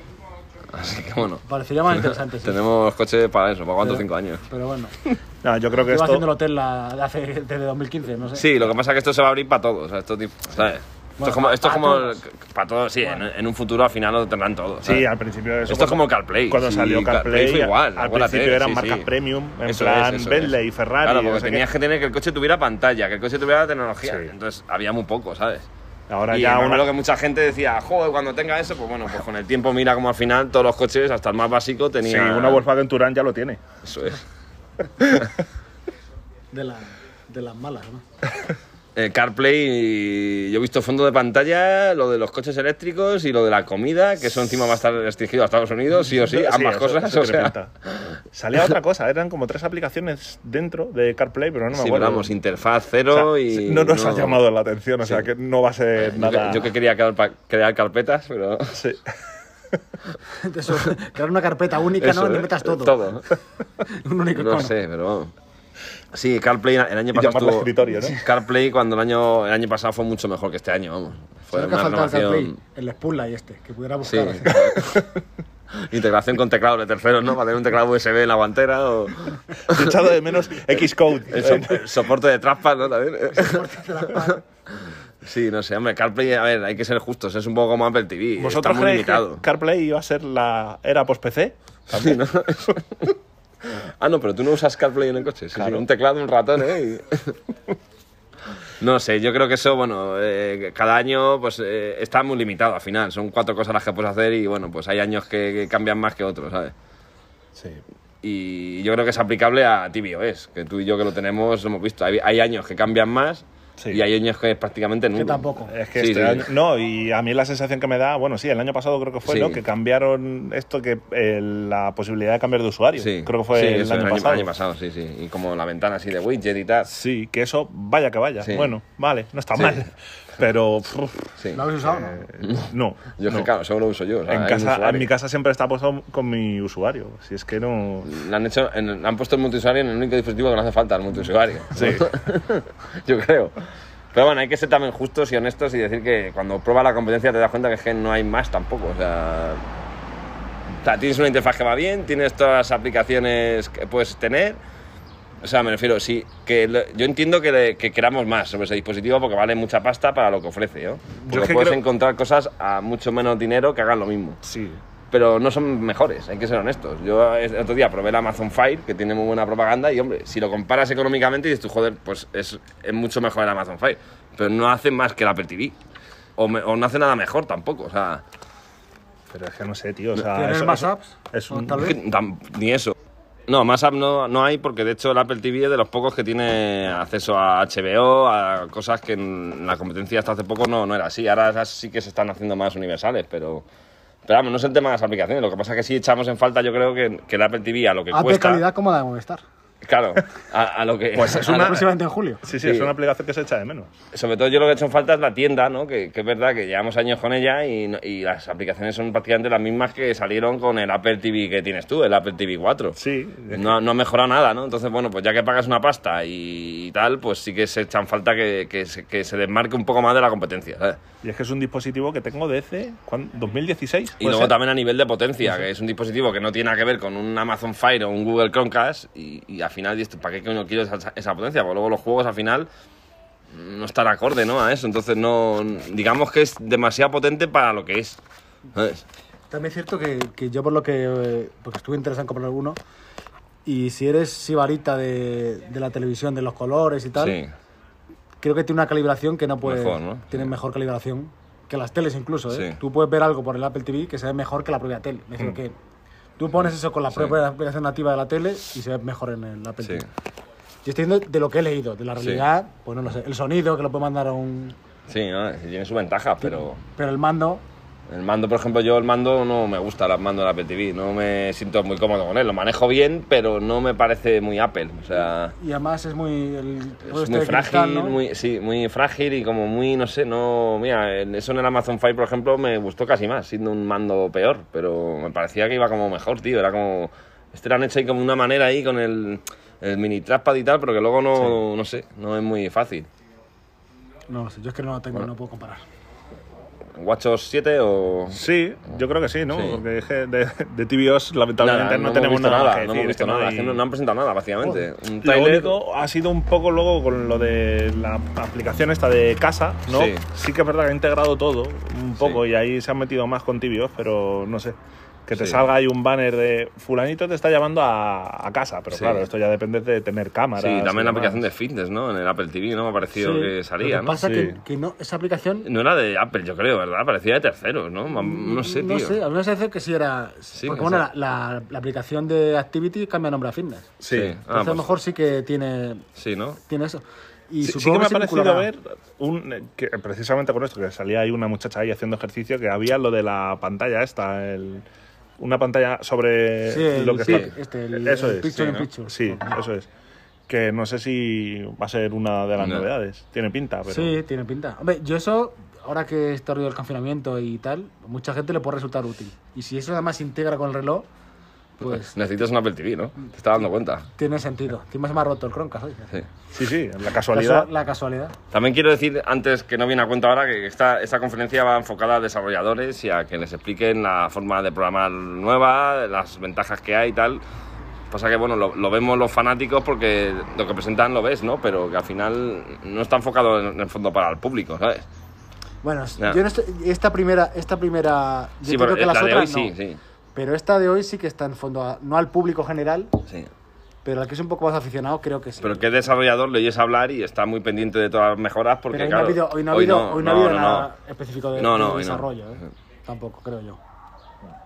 Así que bueno, parecería más interesante. sí. tenemos coche para eso, ¿para cuántos? Cinco años. Pero bueno, No, yo creo que llevo haciendo el esto. hotel la, de hace, desde 2015, no sé. Sí, lo que pasa es que esto se va a abrir para todos, o sea, esto, tipo, ¿sabes? Esto Bueno, es como, esto es como todos. para todos, sí, en, en un futuro al final lo tendrán todos. Sí, ¿sabes? al principio eso Esto es cuando- como CarPlay. Cuando sí, salió CarPlay, fue igual. al principio eran sí, marcas sí. premium, en Eso plan es, Bentley, es. Ferrari. Claro, porque sé qué. tenías que tener que el coche tuviera pantalla, que el coche tuviera tecnología. Sí. Entonces había muy poco, ¿sabes? Ahora y ya una, acuerdo que mucha gente decía, joder, cuando tenga eso, pues bueno, pues con el tiempo mira como al final todos los coches, hasta el más básico, sí, tenía. una Volkswagen Touran ya lo tiene. Eso es. De la, de las malas, ¿no? Eh, CarPlay, yo he visto fondo de pantalla, lo de los coches eléctricos y lo de la comida, que eso encima va a estar restringido a Estados Unidos, sí o sí, ambas eso- cosas. eso o sea. Salía otra cosa, eran como tres aplicaciones dentro de CarPlay, pero no me sí, acuerdo. vamos, interfaz O cero sea, y. no nos ha llamado la atención, o sea que no va a ser Yo nada. que, yo que quería crear, carpetas, pero. Sí. Eso, crear una carpeta única, Eso, ¿no? ¿eh? metas todo. Todo. Un único No sé, pero vamos. Sí, CarPlay el año pasado estuvo- escritorio, ¿no? CarPlay cuando el año el año pasado fue mucho mejor que este año, vamos. Fue Solo que una faltaba el CarPlay, renovación. el Spotlight este, que pudiera Sí. buscar. Integración con teclado de terceros, ¿no? Para tener un teclado USB en la guantera o He echado de menos Xcode. el, so- el soporte de trackpad, ¿no? También. Corte de. Sí, no sé, hombre, CarPlay, a ver, hay que ser justos, es un poco como Apple TV. ¿Vosotros está muy creéis limitado. que CarPlay iba a ser la era post-PC? Sí, ¿no? ah, no, pero tú no usas CarPlay en el coche. Claro. un teclado, un ratón, ¿eh? Y- no sé, yo creo que eso, bueno, eh, cada año pues eh, está muy limitado al final. Son cuatro cosas las que puedes hacer y, bueno, pues hay años que, que cambian más que otros, ¿sabes? Sí. Y yo creo que es aplicable a tvOS, que tú y yo que lo tenemos lo hemos visto. Hay, hay años que cambian más Sí. y hay años que es prácticamente nulo. Que tampoco. Es que Sí, este sí. año. No, y a mí la sensación que me da, bueno, sí, el año pasado creo que fue, Sí. ¿no? Que cambiaron esto, que eh, la posibilidad de cambiar de usuario. Sí, Creo que fue Sí, el, eso, año pasado. el año pasado, sí, sí. Y como la ventana así de widget y tal. Sí, que eso, vaya que vaya. Sí. Bueno, vale, no está Sí. mal. Pero, Sí. ¿Lo habéis usado no? no. Yo es que, no. claro, solo lo uso yo. o sea, en, casa, en mi casa siempre está puesto con mi usuario. Si es que no. Le han, hecho, en- han puesto el multiusuario en el único dispositivo que no hace falta, el multiusuario. Sí. Yo creo. Pero bueno, hay que ser también justos y honestos y decir que cuando pruebas la competencia te das cuenta que, es que no hay más tampoco. O sea, o sea, tienes una interfaz que va bien, tienes todas las aplicaciones que puedes tener. O sea, me refiero, sí, que lo- yo entiendo que, le- que queramos más sobre ese dispositivo porque vale mucha pasta para lo que ofrece, ¿no? Porque es que puedes creo- encontrar cosas a mucho menos dinero que hagan lo mismo Sí. pero no son mejores, hay que ser honestos. Yo el otro día probé el Amazon Fire, que tiene muy buena propaganda, y hombre, si lo comparas económicamente, dices tú, joder, pues es, es mucho mejor el Amazon Fire. Pero no hace más que el Apple TV. O, me- o no hace nada mejor tampoco, o sea, Pero es que no sé, tío. O sea, ¿Tienes eso- más eso- apps? Es ¿O un, tal vez? ni eso. No, más app no, no hay porque de hecho el Apple TV es de los pocos que tiene acceso a HBO, a cosas que en la competencia hasta hace poco no, no era así. Ahora esas sí que se están haciendo más universales, pero, pero vamos, no es el tema de las aplicaciones. Lo que pasa es que sí echamos en falta, yo creo que, que el Apple TV a lo que App de cuesta. calidad como la de Movistar. Claro, a, a lo que. Pues es una- Próximamente en julio. Sí, sí, Sí. es una aplicación que se echa de menos. sobre todo yo lo que he hecho en falta es la tienda, ¿no? Que, que es verdad que llevamos años con ella y, no- y las aplicaciones son prácticamente las mismas que salieron con el Apple TV que tienes tú, el Apple TV 4. Sí. No, no ha mejorado nada, ¿no? Entonces, bueno, pues ya que pagas una pasta y, tal, pues sí que se echan falta que, que se, que se desmarque un poco más de la competencia, ¿sabes? Y es que es un dispositivo que tengo desde ¿cuándo? 2016. Y ¿puede luego ser? también a nivel de potencia, que es un dispositivo que no tiene nada que ver con un Amazon Fire o un Google Chromecast y, y al final dices, ¿para qué coño quiero esa, esa potencia? Porque luego los juegos al final no están acorde, ¿no? A eso, entonces no... Digamos que es demasiado potente para lo que es, ¿sabes? También es cierto que, que yo por lo que... eh, porque estuve interesado en comprar uno. Y si eres sibarita de, de la televisión, de los colores y tal, Sí, creo que tiene una calibración que no puede... Mejor, ¿no? Tiene mejor calibración que las teles incluso, ¿eh? Sí. Tú puedes ver algo por el Apple TV que se ve mejor que la propia tele. Me refiero que tú pones eso con la propia aplicación nativa de la tele y se ve mejor en el Apple. TV. Yo estoy diciendo de lo que he leído, de la realidad, pues no lo sé. El sonido, que lo puede mandar a un... Sí, ¿no? tiene su ventaja, pero... Pero el mando, El mando, por ejemplo, yo el mando no me gusta el mando del Apple TV, no me siento muy cómodo con él. Lo manejo bien, pero no me parece muy Apple. O sea, y además es muy... El, es muy frágil, muy, sí, muy frágil y como muy, no sé, no... Mira, eso en el Amazon Fire, por ejemplo, me gustó casi más, siendo un mando peor, pero me parecía que iba como mejor, tío. Era como... Este lo han hecho ahí como una manera ahí con el, el mini trackpad y tal, pero que luego no, no sé, no es muy fácil. No sé, yo es que no lo tengo, no puedo comparar. ¿WatchOS 7 o...? Sí, yo creo que sí, ¿no? Sí. Porque de, de TVOs lamentablemente Nada, no, hemos tenemos nada, nada, que no hemos visto no nada, hay- no, no han presentado nada, básicamente. Un Lo único ha sido un poco luego con lo de la aplicación esta de casa, ¿no? Sí. Sí, que es verdad que ha integrado todo un poco Sí. y ahí se han metido más con TVOs, pero no sé. Que te Sí. salga ahí un banner de fulanito te está llamando a, a casa, pero Sí. claro, esto ya depende de tener cámaras. Sí, también la aplicación de fitness, ¿no? En el Apple TV, ¿no? Me ha parecido Sí, que salía, Lo que ¿no? pasa Sí. que, que no, esa aplicación. No era de Apple, yo creo, ¿verdad? Parecía de terceros, ¿no? No sé, tío. No sé, a mí me parece que sí era. Sí, porque bueno, la, la- la aplicación de Activity cambia nombre a Fitness. Sí. Ah, Entonces a lo pues, mejor sí que tiene, Sí, ¿no? tiene eso. Y Sí, que me ha parecido ver un, que precisamente con esto, que salía ahí una muchacha ahí haciendo ejercicio, que había lo de la pantalla esta, el- una pantalla sobre Sí, el lo que pic, está. este, el- eso el es. picture sí, picture. Sí, eso es. Que no sé si va a ser una de las No. novedades. Tiene pinta, pero. Sí, tiene pinta. Hombre, yo eso, ahora que está rollo del confinamiento y tal, mucha gente le puede resultar útil. Y si eso además se integra con el reloj, pues Necesitas un Apple TV, ¿no? Te estás dando cuenta. tiene sentido. Encima se me ha roto el Chromecast hoy. Sí. Sí, sí, la casualidad. La casualidad. También quiero decir, antes que no viene a cuenta ahora, que esta, esta conferencia va enfocada a desarrolladores y a que les expliquen la forma de programar nueva, las ventajas que hay y tal. Pasa que, bueno, lo, lo vemos los fanáticos porque lo que presentan lo ves, ¿no? Pero que al final no está enfocado en, en el fondo para el público, ¿sabes? Bueno, yo no estoy- esta primera, esta primera, yo Sí, creo pero que las la de otras hoy sí, no. sí. Pero esta de hoy sí que está en fondo, a- no al público general, sí. pero al que es un poco más aficionado creo que sí. Pero que desarrollador le oyes hablar y está muy pendiente de todas las mejoras porque, Pero hoy, claro, no ha habido, hoy no ha habido, hoy no ha no, habido no, nada específico de, No, no, de hoy no. desarrollo, ¿eh? Tampoco, creo yo.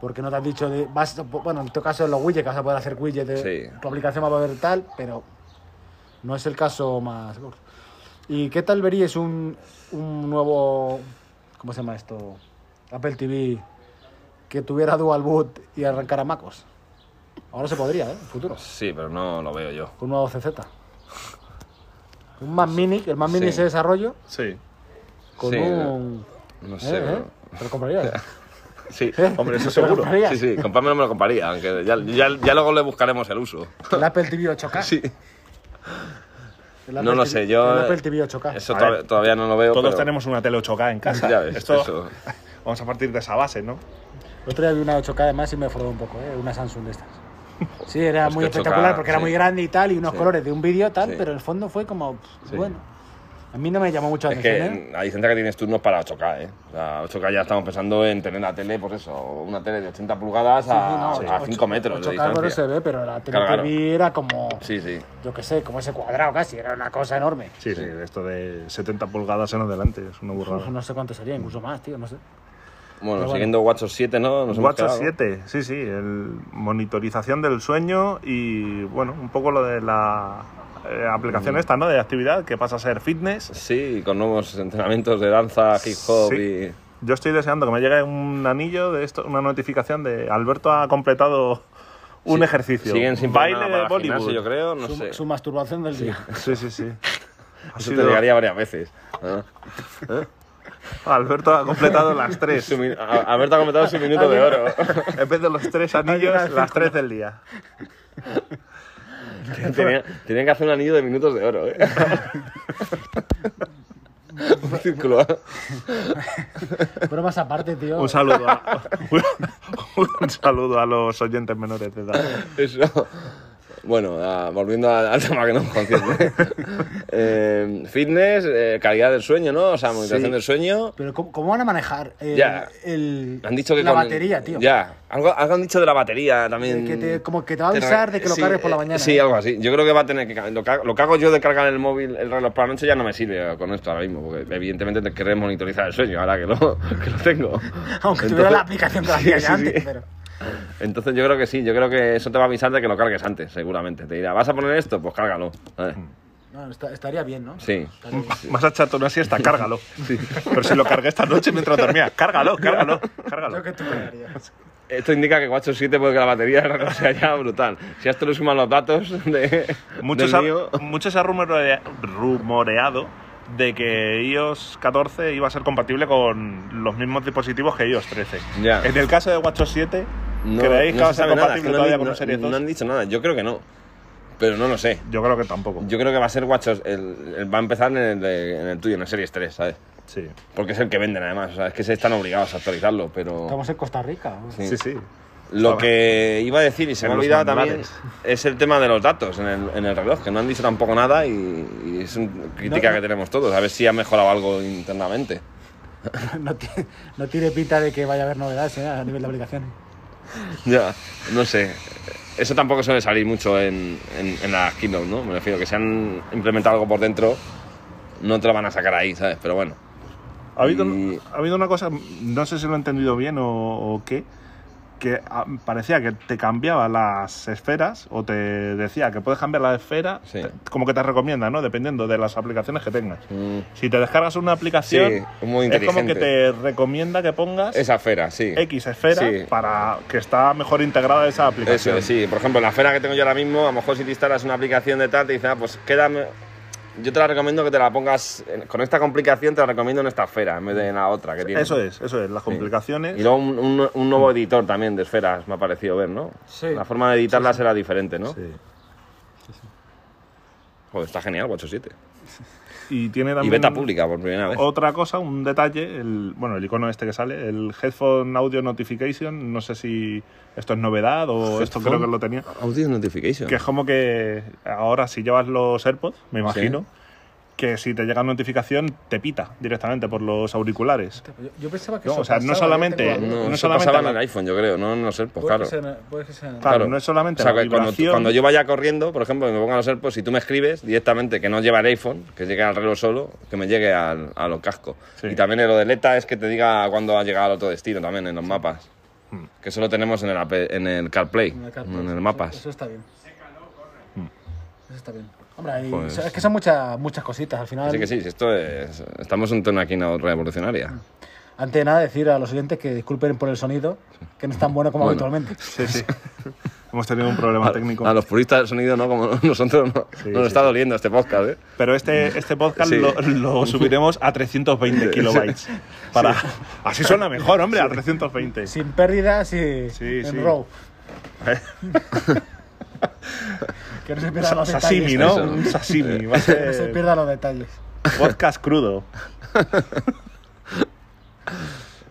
Porque no te han dicho de. Vas, bueno, en tu caso en los widgets, que vas a poder hacer widgets de Sí. tu aplicación va a poder tal, pero no es el caso más. ¿Y qué tal veríais un, un nuevo. ¿Cómo se llama esto? Apple TV que tuviera dual boot y arrancara MacOS. Ahora se podría, ¿eh? En futuro. Sí, pero no lo veo yo. Con un nuevo CZ. Un Mac Mini, el Mac Mini Sí. ese desarrollo Sí. con Sí, un. No ¿Eh? sé, ¿Eh? pero- ¿Te lo comprarías? Sí, Hombre, eso ¿Te lo seguro. sí, sí, comprármelo me lo compraría, aunque ya, ya, ya luego le buscaremos el uso. El Apple TV 8K. Sí, No lo sé, yo- El Apple TV 8K. eso A todavía, ver, todavía no lo veo. Todos pero- tenemos una tele 8K en casa. Ya ves, Esto, eso. Vamos a partir de esa base, ¿no? El otro día vi una 8K además y me defraudó un poco, ¿eh? Una Samsung de estas. Sí, era Pues muy que 8K, espectacular porque era sí. muy grande y tal, y unos Sí. colores de un vídeo tal, Sí. pero el fondo fue como. pff, Sí. Bueno. A mí no me llamó mucho la Es atención, que ¿eh? la licencia que tienes tú no es para 8K, ¿eh? O sea, 8K ya estamos pensando en tener la tele, pues eso, una tele de 80 pulgadas a, Sí, sí, no, a ocho- 5 metros de 8K no distancia. se ve, pero la tele Claro, que vi era como. Sí, sí. Yo qué sé, como ese cuadrado casi, era una cosa enorme. Sí, sí, esto de 70 pulgadas en adelante, es una burrada. No sé cuánto sería, incluso más, tío, no sé. Bueno, bueno. siguiendo WatchOS 7, ¿no? Nos quedado. 7, sí, sí, el monitorización del sueño y bueno, un poco lo de la eh, Mm. aplicación esta, ¿no? De actividad que pasa a ser fitness. Sí, con nuevos entrenamientos de danza, hip hop Sí. y... Yo estoy deseando que me llegue un anillo de esto, una notificación de Alberto ha completado un Sí, ejercicio. Siguen sin baile nada de Bollywood. gimnasio, yo creo, no su, sé. su masturbación del día. Sí, sí, sí. Ha Eso sido- te llegaría varias veces. ¿no? Alberto ha completado las tres. Alberto ha comentado su minuto de oro. En vez de los tres anillos, las tres del día. Tenía, tenía que hacer un anillo de minutos de oro, ¿eh? un círculo. más aparte, tío. Un saludo a, un saludo a los oyentes menores de edad. Eso. Bueno, ah, volviendo al, tema que nos concierne. Eh, fitness, eh, calidad del sueño, ¿no? O sea, monitorización Sí. del sueño. Pero ¿cómo, cómo van a manejar el, Ya. el- Han dicho que la con- batería, tío? Ya, algo, algo han dicho de la batería también. Que te- como que te va a avisar de que lo sí, cargues por la eh, mañana. Sí, ¿eh? algo así. Yo creo que va a tener que. Lo que, lo que hago yo de cargar el móvil, el reloj por la noche ya no me sirve con esto ahora mismo, porque evidentemente te querés monitorizar el sueño ahora que lo, que lo tengo. Aunque tuviera Entonces- la aplicación que hacía Sí, antes, pero... Entonces yo creo que sí, yo creo que eso te va a avisar de que lo cargues antes, seguramente. Te dirá, ¿vas a poner esto? Pues cárgalo. ¿sabes? No, está- estaría bien, ¿no? Sí. Bien. Más a echarte una siesta, cárgalo. Pero si lo cargué esta noche mientras dormía, cárgalo, cárgalo, cárgalo. Yo que tú harías. Esto indica que WatchOS 7 puede que la batería cosa sea ya brutal. Si a esto le suman los datos de, Muchos del ha, mío, mucho se ha rumorea- rumoreado de que iOS 14 iba a ser compatible con los mismos dispositivos que iOS 13. Ya. En el caso de WatchOS 7, no, ¿creéis no que va a se ser nada, compatible no, todavía han- con no- un Serie 2? no han dicho nada, yo creo que no. Pero no lo sé. Yo creo que tampoco. Yo creo que va a ser WatchOS, el, el- va a empezar en el, de- en el tuyo, en el Series 3, ¿sabes? Sí. Porque es el que venden además, o sea, es que se están obligados a actualizarlo, pero... Estamos en Costa Rica. ¿no? Sí. Sí, sí. Lo que iba a decir, y se me ha olvidado también, es el tema de los datos en el, en el reloj, que no han dicho tampoco nada y, y es una crítica No, no. que tenemos todos, a ver si ha mejorado algo internamente. No, tiene, no tiene pinta de que vaya a haber novedades ¿eh? a nivel de aplicación. ya, no sé. Eso tampoco suele salir mucho en, en, en la keynote, ¿no? Me refiero que se han implementado algo por dentro, no te lo van a sacar ahí, ¿sabes? Pero bueno. Ha habido, Y- ha habido una cosa, no sé si lo he entendido bien o, o qué, que ah, parecía que te cambiaba las esferas o te decía que puedes cambiar la esfera, Sí. te- como que te recomienda, ¿no? Dependiendo de las aplicaciones que tengas. mm, Si te descargas una aplicación, Sí, muy es como que te recomienda que pongas Esa esfera, sí. X esfera Sí. para que está mejor integrada esa aplicación. sí. Por ejemplo, la esfera que tengo yo ahora mismo, a lo mejor si te instalas una aplicación de tal, te dice, ah, pues quédame. Yo te la recomiendo que te la pongas. en- Con esta complicación te la recomiendo en esta esfera en vez de en la otra que tiene. Eso es, eso es, las complicaciones. Y luego un, un- un nuevo editor también de esferas me ha parecido ver, ¿no? Sí. La forma de editarlas era diferente, ¿no? Sí. Joder, está genial, 8.7. Y tiene Y también beta pública por primera vez. Otra cosa, un detalle, el, bueno, el icono este que sale, el Headphone Audio Notification, no sé si esto es novedad o esto creo que lo tenía. Audio Notification. Que es como que ahora si llevas los AirPods, me imagino, que si te llega notificación te pita directamente por los auriculares. Yo, yo pensaba que No, eso o sea, no pasaba, solamente-. No, no solamente solamente en el iPhone, yo creo, no en los AirPods, claro. sea- sea- Claro, no es solamente O sea, la que cuando, vibración. cuando yo vaya corriendo, por ejemplo, y me ponga los AirPods, si tú me escribes directamente que no lleva el iPhone, que llegue al reloj solo, que me llegue al, a los cascos. Sí. Y también lo del ETA es que te diga cuándo ha llegado al otro destino también en los mapas. Hmm. Que eso lo tenemos en el, en el CarPlay, En el en CarPlay, el eso- mapas. Eso, está bien. Hmm. Eso está bien. Hombre, hay- Pues- es que son muchas, muchas cositas. Al final, Así que sí, esto es. Estamos ante una keynote revolucionaria. antes de nada, decir a los oyentes que disculpen por el sonido, que no es tan bueno como Bueno. habitualmente. Sí, sí. Hemos tenido un problema técnico. A los puristas del sonido, ¿no? Como nosotros, no, Sí, nos sí, está sí. doliendo este podcast, ¿eh? Pero este, este podcast Sí. lo, lo subiremos a 320 kilobytes. Para... Así suena mejor, hombre, a 320. Sin pérdidas y Sí, en sí. row. Eh, Que no se pierdan los Sashimi, detalles. ¿no? Eso. Un sashimi. Va a Que no se ser pierdan los detalles. podcast crudo.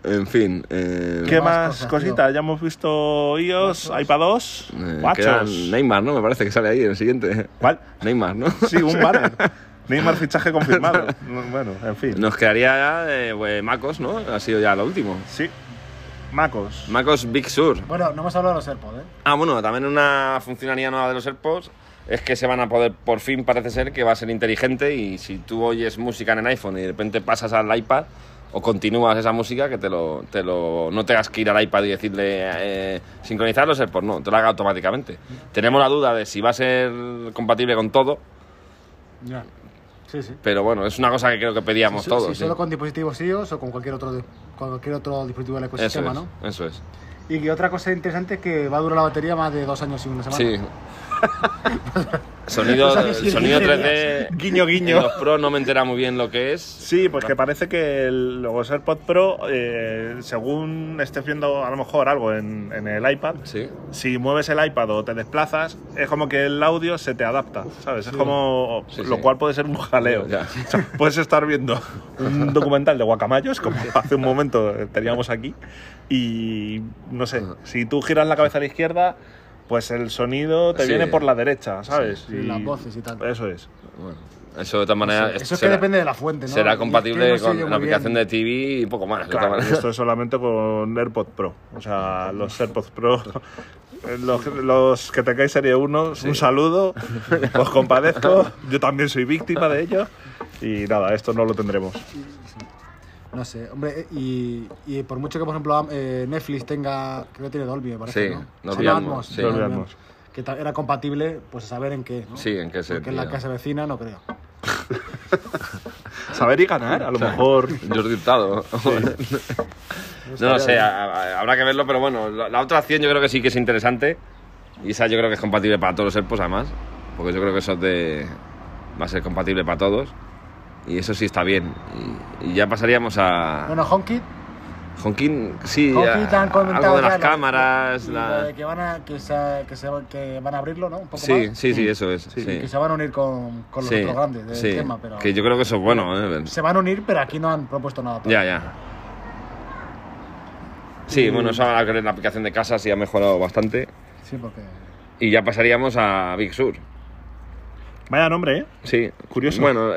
En fin. Eh, ¿Qué más cositas? Ya hemos visto iOS, iPad 2, eh, Guachos. Neymar, ¿no? Me parece que sale ahí en el siguiente. ¿Cuál? Neymar, ¿no? Sí, un banner. Neymar fichaje confirmado. Bueno, en fin. Nos quedaría ya eh, pues, MacOS, ¿no? Ha sido ya lo último. Sí. Macos. MacOS Big Sur. Bueno, no hemos hablado de los AirPods, ¿eh? Ah, bueno, también una funcionalidad nueva de los AirPods es que se van a poder, por fin parece ser que va a ser inteligente y si tú oyes música en el iPhone y de repente pasas al iPad o continúas esa música, que te lo, te lo, no tengas que ir al iPad y decirle eh, sincronizar los AirPods, no, te lo haga automáticamente. Tenemos la duda de si va a ser compatible con todo, Ya. Sí, sí. pero bueno, es una cosa que creo que pedíamos Si- todos. sí. solo con dispositivos iOS o con cualquier otro, con cualquier otro dispositivo del Eso ecosistema, es, ¿no? eso es. Y otra cosa interesante es que va a durar la batería más de dos años y una semana. Sí. sonido, y sonido diez 3D. Guiño, En guiño. los Pro no me entera muy bien lo que es. Sí, pues que parece que el- los AirPods Pro, eh, según estés viendo a lo mejor algo en, en el iPad, Sí. si mueves el iPad o te desplazas, es como que el audio se te adapta, ¿sabes? Es como. Sí, lo sí. cual puede ser un jaleo. Ya. O sea, puedes estar viendo un documental de guacamayos, como hace un momento teníamos aquí, y no sé, si tú giras la cabeza a la izquierda, pues el sonido te Sí. viene por la derecha, ¿sabes? Sí, las voces y tal. Eso es. Bueno, eso de todas maneras. Eso es será- que depende de la fuente, ¿no? Será Y es que compatible no con la aplicación bien. de TV y poco más. Claro, y esto es solamente con AirPods Pro. O sea, los AirPods Pro, los, los que tengáis serie 1, un saludo, os compadezco, yo también soy víctima de ello. Y nada, esto no lo tendremos. No sé, hombre, y, y por mucho que, por ejemplo, eh, Netflix tenga, creo que tiene Dolby, me parece, Sí, ¿no? Dolby Atmos, sí. Dolby Atmos. Que era compatible, pues a saber en qué, ¿no? Sí, en qué Porque en la sentido. casa vecina no creo. Saber y ganar, a lo mejor. Jordi Hurtado. no lo sé, a- a- habrá que verlo, pero bueno, la, la otra opción yo creo que sí que es interesante. Y esa yo creo que es compatible para todos los AirPods además. Porque yo creo que eso es de, va a ser compatible para todos. Y eso sí está bien. Y, y ya pasaríamos a. Bueno, HomeKit, Honkin, sí, HomeKit a- han comentado algo de las cámaras. y la- de que van a que, se, que, se- que van a abrirlo, ¿no? Un poco Sí, más. sí, sí, eso es. Y sí. que se van a unir con, con los otros grandes del tema, pero Que yo creo que eso es bueno. ¿eh? se van a unir, pero aquí no han propuesto nada. Ya, ya. Sí, bueno, eso la aplicación de casa sí ha mejorado bastante. Sí, porque Y ya pasaríamos a Big Sur. Vaya nombre, ¿eh? Sí. Curioso. Bueno,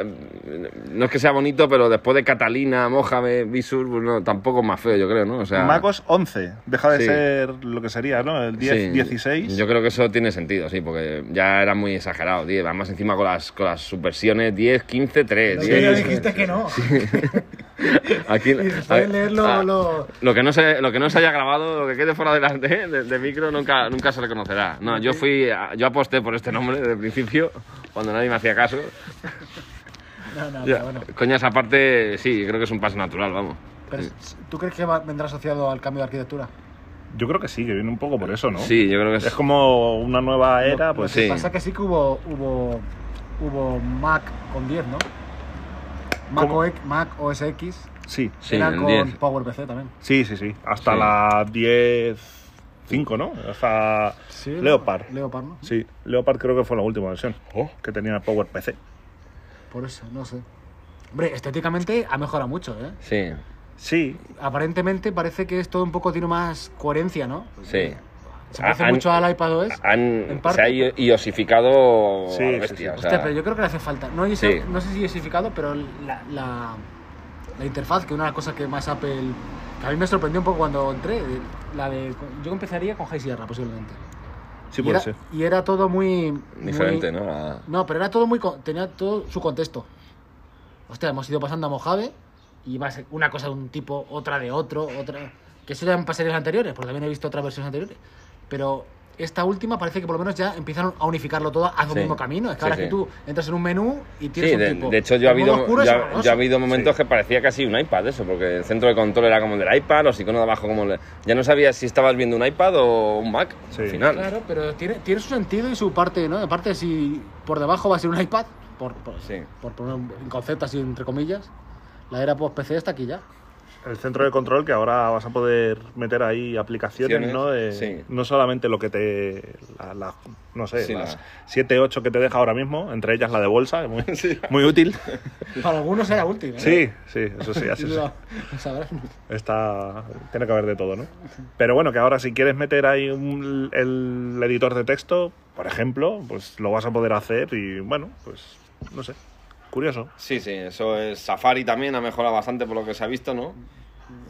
no es que sea bonito, pero después de Catalina, Mojave, Visur, pues no, tampoco es más feo, yo creo, ¿no? O sea, MacOS 11. Deja de Sí. ser lo que sería, ¿no? El 10, sí, 16. Yo creo que eso tiene sentido, sí, porque ya era muy exagerado, tío. Además, encima con las, con las subversiones 10, 15, 3. Lo 10, que ya dijiste que no. Aquí, después de leerlo, ah, lo- lo que no se lo que no se haya grabado, lo que quede fuera de, de, de micro nunca nunca se reconocerá. No, yo fui a- yo aposté por este nombre desde el principio cuando nadie me hacía caso. No, no, pero bueno. Coñas aparte, sí, creo que es un paso natural, vamos. Pero, ¿Tú crees que va- vendrá asociado al cambio de arquitectura? Yo creo que sí, que viene un poco por eso, ¿no? Sí, yo creo que es, Es como una nueva era, pues Lo que sí. pasa que sí que hubo, hubo, hubo Mac con 10, ¿no? Mac, Mac OS X sí. Sí, era en con 10. PowerPC también. Sí, sí, sí. Hasta Sí. la 10.5, ¿no? Hasta Sí, Leopard. Leopard, ¿no? Sí, Leopard creo que fue la última versión que tenía PowerPC. Por eso, no sé. Hombre, estéticamente ha mejorado mucho, ¿eh? sí, Sí, Aparentemente parece que es todo un poco, tiene más coherencia, ¿no? sí. Se parece Han- mucho al iPadOS. en Han, parte. se ha iosificado Sí, a la sí, bestia. sí. o Hostia, sea, pero yo creo que le hace falta. No, Sí. no sé si iosificado, pero la, la, la interfaz, que una de las cosas que más Apple. A mí me sorprendió un poco cuando entré, la de. Yo empezaría con High Sierra, posiblemente. sí y, puede era, ser. y era todo muy. diferente, muy- ¿no? No, pero era todo muy. tenía todo su contexto. Hostia, hemos ido pasando a Mojave y va a ser una cosa de un tipo, otra de otro, otra. Que eso ya en pasajes anteriores, porque también he visto otras versiones anteriores. Pero esta última parece que por lo menos ya empiezan a unificarlo todo hacia Sí. un mismo camino. Es que Sí, ahora sí. que tú entras en un menú y tienes Sí, un de, tipo. de hecho yo ha habido, ya, ha habido momentos Sí. que parecía casi un iPad eso, porque el centro de control era como el del iPad, los iconos de abajo como el... Ya no sabías si estabas viendo un iPad o un Mac, Sí. al final. Claro, pero tiene, tiene su sentido y su parte, ¿no? Aparte, si por debajo va a ser un iPad, por, por, Sí. por poner un concepto así entre comillas, la era post-PC está aquí ya. El centro de control que ahora vas a poder meter ahí aplicaciones, ¿no? De- sí. No solamente lo que te. la- la- no sé, Sí, las la- 7, 8 que te deja ahora mismo, entre ellas la de bolsa, muy, muy útil. Para algunos era útil, ¿eh? Sí, sí, eso sí, así. Está, tiene que haber de todo, ¿no? Pero bueno, que ahora si quieres meter ahí un- el editor de texto, por ejemplo, pues lo vas a poder hacer y bueno, pues no sé, curioso. Sí, sí, eso es. Safari también ha mejorado bastante por lo que se ha visto, ¿no?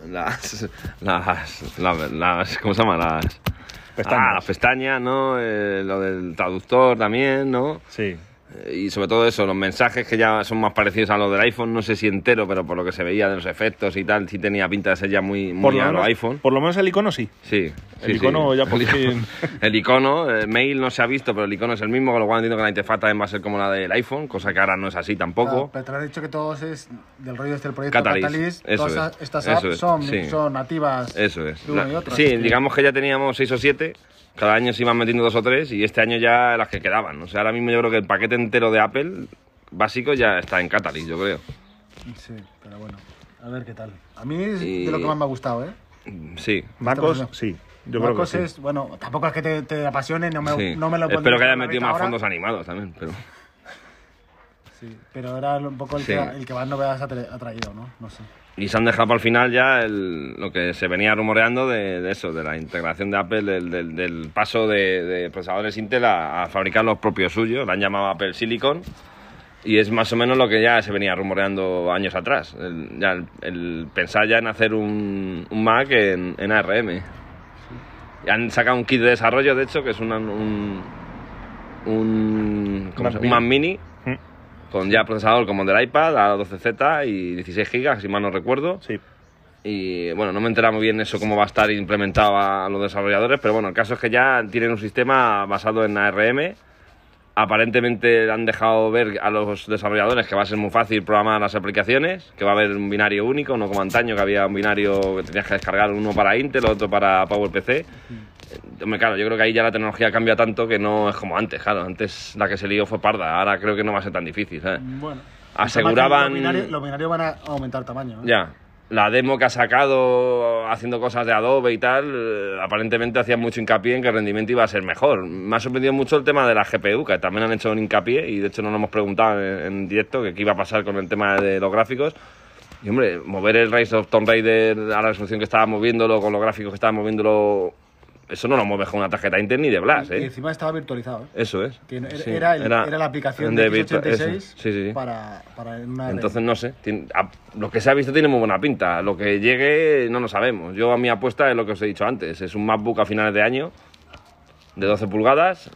Las. las, las, las- ¿Cómo se llama? Las. Pestañas. Ah, las pestañas, ¿no? Eh, lo del traductor también, ¿no? Sí, Y sobre todo eso, los mensajes que ya son más parecidos a los del iPhone, no sé si entero, pero por lo que se veía de los efectos y tal, sí tenía pinta de ser ya muy, muy por lo, a menos, los iPhone. por lo menos el icono sí. Sí. El sí, icono sí. ya por el, icono- fin. el icono, eh, mail no se ha visto, pero el icono es el mismo, con lo cual entiendo que la interfaz también va a ser como la del iPhone, cosa que ahora no es así tampoco. Pero te lo he dicho que todos es del rollo este del proyecto Catalyst, Catalyst. eso todas es, estas eso apps es, son, sí. son nativas Eso es. de uno La- y otro. sí, digamos que ya teníamos seis o siete. Cada año se iban metiendo dos o tres y este año ya las que quedaban. O sea, ahora mismo yo creo que el paquete entero de Apple básico ya está en Catalyst, yo creo. Sí, pero bueno, a ver qué tal. A mí es Y- de lo que más me ha gustado, ¿eh? Sí. MacOS, sí, yo creo que Marcos sí. es, bueno, tampoco es que te, te apasione, no me, sí. no me lo Espero que la metido más ahora, fondos animados también. Pero... Sí, pero era un poco el, Sí. que, el que más novedades ha, tra- ha traído, ¿no? No sé. Y se han dejado para el final ya el- lo que se venía rumoreando de, de eso, de la integración de Apple, del, del- del paso de, de procesadores Intel a, a fabricar los propios suyos. Lo han llamado Apple Silicon. Y es más o menos lo que ya se venía rumoreando años atrás. El, ya el, el pensar ya en hacer un, un Mac en, en ARM. Y han sacado un kit de desarrollo, de hecho, que es una- un, un, ¿cómo Mac un Mac Mini. Mm, con ya procesador como el del iPad, A12Z y 16 GB, si mal no recuerdo. Sí, Y bueno, no me entera muy bien eso cómo va a estar implementado a los desarrolladores, pero bueno, el caso es que ya tienen un sistema basado en ARM. Aparentemente han dejado ver a los desarrolladores que va a ser muy fácil programar las aplicaciones, que va a haber un binario único, no como antaño que había un binario que tenías que descargar uno para Intel, otro para PowerPC. Claro, yo creo que ahí ya la tecnología cambia tanto que no es como antes, claro. Antes la que se lió fue parda, ahora creo que no va a ser tan difícil, ¿sabes? Bueno. Aseguraban- Los binarios, los binarios van a aumentar tamaño. ¿eh? Ya. La demo que ha sacado haciendo cosas de Adobe y tal, eh, aparentemente hacía mucho hincapié en que el rendimiento iba a ser mejor. Me ha sorprendido mucho el tema de la GPU, que también han hecho un hincapié y de hecho no nos hemos preguntado en, en directo que qué iba a pasar con el tema de los gráficos. Y hombre, mover el Rise of Tomb Raider a la resolución que estaba moviéndolo, con los gráficos que estaba moviéndolo eso no lo mueves con una tarjeta Intel ni de Blas, Y ¿eh? encima estaba virtualizado. ¿eh? Eso es. Que era, Sí, era el- era la aplicación de, virtua- x86 eso. Sí, sí, sí. Para, para una Entonces, no sé. tiene- a- lo que se ha visto tiene muy buena pinta. Lo que llegue no lo sabemos. Yo, a mi apuesta es lo que os he dicho antes. Es un MacBook a finales de año de 12 pulgadas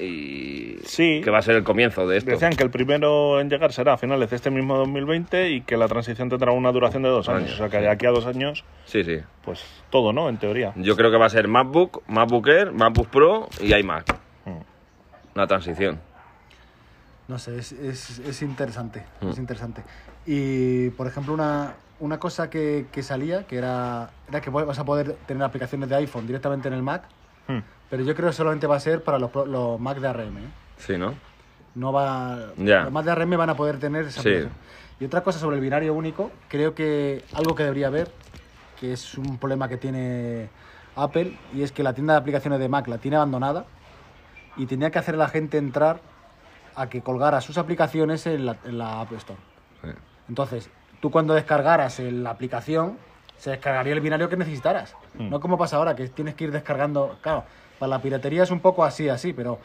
y Sí. que va a ser el comienzo de esto. Decían que el primero en llegar será a finales de este mismo 2020 y que la transición tendrá una duración de dos años. Años. O sea que de aquí a dos años, Sí, sí. pues todo, ¿no? En teoría. Yo creo que va a ser MacBook, MacBook Air, MacBook Pro y iMac. Mm. Una transición. No sé, es, es, es interesante, Mm. es interesante. Y, por ejemplo, una, una cosa que, que salía, que era, era que vas a poder tener aplicaciones de iPhone directamente en el Mac, Hmm. Pero yo creo que solamente va a ser para los, los Mac de ARM. ¿eh? Sí, ¿no? No va, Ya. Los Mac de ARM van a poder tener esa Sí. Y otra cosa sobre el binario único, creo que algo que debería haber, que es un problema que tiene Apple, y es que la tienda de aplicaciones de Mac la tiene abandonada y tenía que hacer a la gente entrar a que colgara sus aplicaciones en la, en la App Store. Sí. Entonces, tú cuando descargaras la aplicación, se descargaría el binario que necesitaras. Mm. No como pasa ahora, que tienes que ir descargando. Claro, para la piratería es un poco así, así, pero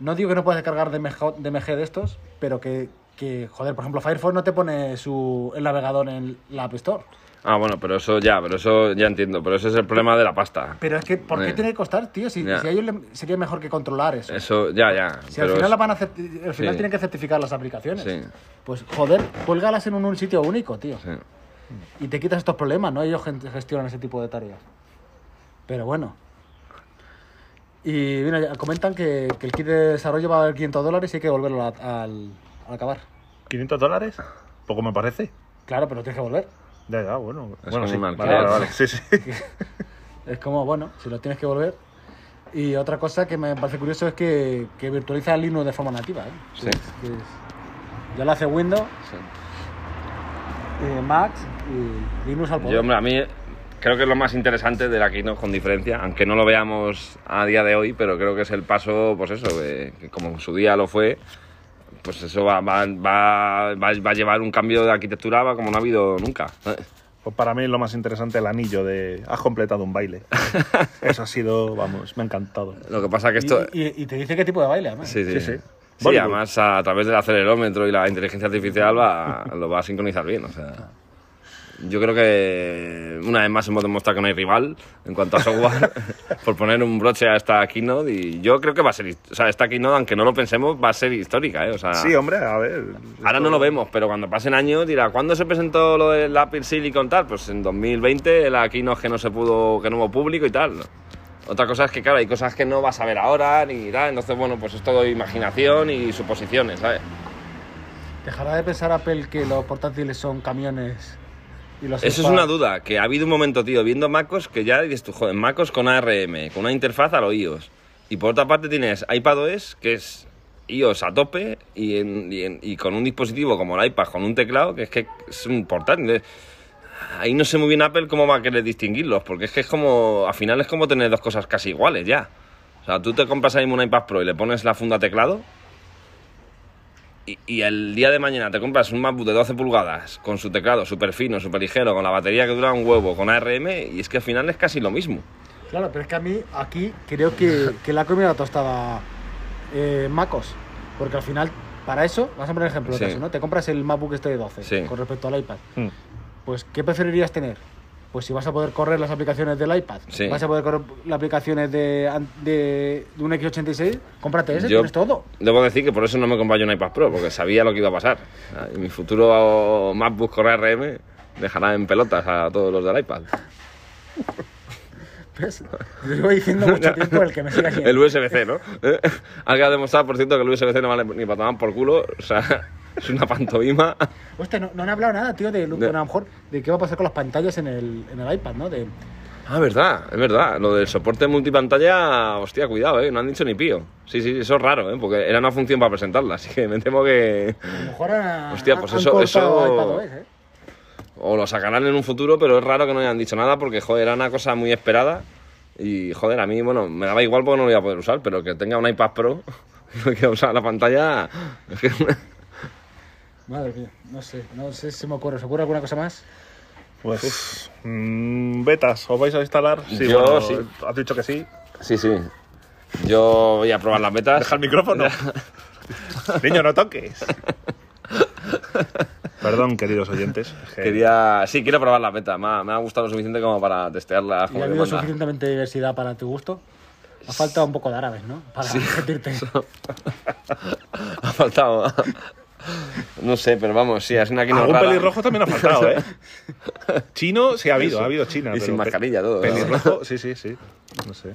no digo que no puedas descargar DMG, DMG de estos, pero que, que, joder, por ejemplo, Firefox no te pone su, el navegador en la App Store. Ah, bueno, pero eso ya, pero eso ya entiendo. Pero ese es el problema de la pasta. Pero es que, ¿por qué Eh. tiene que costar, tío? Si, si a ellos sería mejor que controlar eso. Eso, ya, ya. Si al final, es- la van a al final Sí. tienen que certificar las aplicaciones. Sí. Pues joder, cuélgalas en un, un sitio único, tío. sí. Y te quitas estos problemas, ¿no? Ellos gestionan ese tipo de tareas. Pero bueno. Y mira, ya comentan que, que el kit de desarrollo va a valer 500 dólares y hay que volverlo a- al, al acabar. ¿500 dólares? Poco me parece. Claro, pero tienes que volver. Ya, ya, bueno. Es bueno, como sí. Vale, vale, vale. Sí, sí. Es como, bueno, si lo tienes que volver. Y otra cosa que me parece curioso es que, que virtualiza Linux de forma nativa. ¿eh? Sí. Que es- que es- ya lo hace Windows, eh, Mac y Linux al poder. Yo, hombre, a mí creo que es lo más interesante de la Keynote con diferencia, aunque no lo veamos a día de hoy, pero creo que es el paso, pues eso, de- que como en su día lo fue, pues eso va, va, va, va, va a llevar un cambio de arquitectura va como no ha habido nunca. Pues para mí lo más interesante el anillo de has completado un baile. Eso ha sido, vamos, me ha encantado. Lo que pasa que esto... Y, y- y te dice qué tipo de baile, además. Sí, sí. Sí, sí. Sí, además a, través del acelerómetro y la inteligencia artificial va, lo va a sincronizar bien. O sea, yo creo que una vez más hemos demostrado que no hay rival en cuanto a software por poner un broche a esta keynote y yo creo que va a ser, o sea, esta keynote, aunque no lo pensemos, va a ser histórica, ¿eh? O sea, Sí, hombre, a ver. ahora no lo vemos, pero cuando pasen años dirá, ¿cuándo se presentó lo del Apple Silicon tal? Pues en 2020, la keynote que no se pudo, que no hubo público y tal. Otra cosa es que, claro, hay cosas que no vas a ver ahora ni tal, entonces, bueno, pues es todo imaginación y suposiciones, ¿sabes? ¿Dejará de pensar Apple que los portátiles son camiones y Eso es una duda, que ha habido un momento, tío, viendo MacOS que ya dices tú, joder, MacOS con ARM, con una interfaz a los iOS. Y por otra parte tienes iPadOS, que es iOS a tope, y, en- y en- y con un dispositivo como el iPad, con un teclado, que es que es un portátil. Ahí no sé muy bien Apple cómo va a querer distinguirlos, porque es que es como, al final es como tener dos cosas casi iguales ya. O sea, tú te compras ahí un iPad Pro y le pones la funda teclado, y, y el día de mañana te compras un MacBook de 12 pulgadas con su teclado súper fino, súper ligero, con la batería que dura un huevo, con ARM, y es que al final es casi lo mismo. Claro, pero es que a mí aquí creo que, que la comida tostada eh, MacOS. Porque al final, para eso, vas a poner ejemplo de Sí. caso, ¿no? Te compras el MacBook este de 12 Sí. con respecto al iPad. Mm. Pues, ¿qué preferirías tener? Pues si vas a poder correr las aplicaciones del iPad, Sí. vas a poder correr las aplicaciones de, de, de un X86, cómprate ese, Yo- tienes todo. Debo decir que por eso no me compré un iPad Pro, porque sabía lo que iba a pasar. Mi futuro MacBook con ARM dejará en pelotas a todos los del iPad. ¿Ves? Yo llevo diciendo mucho tiempo el que me siga siguiendo. El USB-C, ¿no? Alguien ha demostrado, por cierto, que el USB-C no vale ni para tomar por culo. O sea, es una pantomima. Hostia, no, no han hablado nada, tío, de, De- a lo mejor de qué va a pasar con las pantallas en el, en el iPad, ¿no? De, Ah, verdad, es verdad. Lo del soporte multipantalla, hostia, cuidado, ¿eh? No han dicho ni pío. Sí, sí, eso es raro, ¿eh? Porque era una función para presentarla, así que me temo que... a lo mejor han, Hostia, pues han eso- cortado eso- iPadOS, ¿eh? O lo sacarán en un futuro, pero es raro que no hayan dicho nada porque, joder, era una cosa muy esperada. Y, joder, a mí, bueno, me daba igual porque no lo iba a poder usar, pero que tenga un iPad Pro quiera usar la pantalla... Madre mía, no sé, no sé si se me ocurre. ¿Se ocurre alguna cosa más? Pues. mm, betas, ¿os vais a instalar? Yo sí. Has dicho que sí. Sí, sí. Yo voy a probar las betas. Deja el micrófono. Niño, no toques. Perdón, queridos oyentes. es que- Quería... Sí, quiero probar las betas. Me ha, me ha gustado lo suficiente como para testearlas ¿Y como ha habido manda. suficientemente diversidad para tu gusto? Ha faltado un poco de árabes, ¿no? Para repetirte. Ha faltado... No sé, pero vamos, sí, es una quinoa Algún rara. pelirrojo también ha faltado, ¿eh? Chino, sí ha habido, ha habido China. Y pero sin mascarilla todo. ¿no? Pelirrojo, sí, sí, sí. No sé.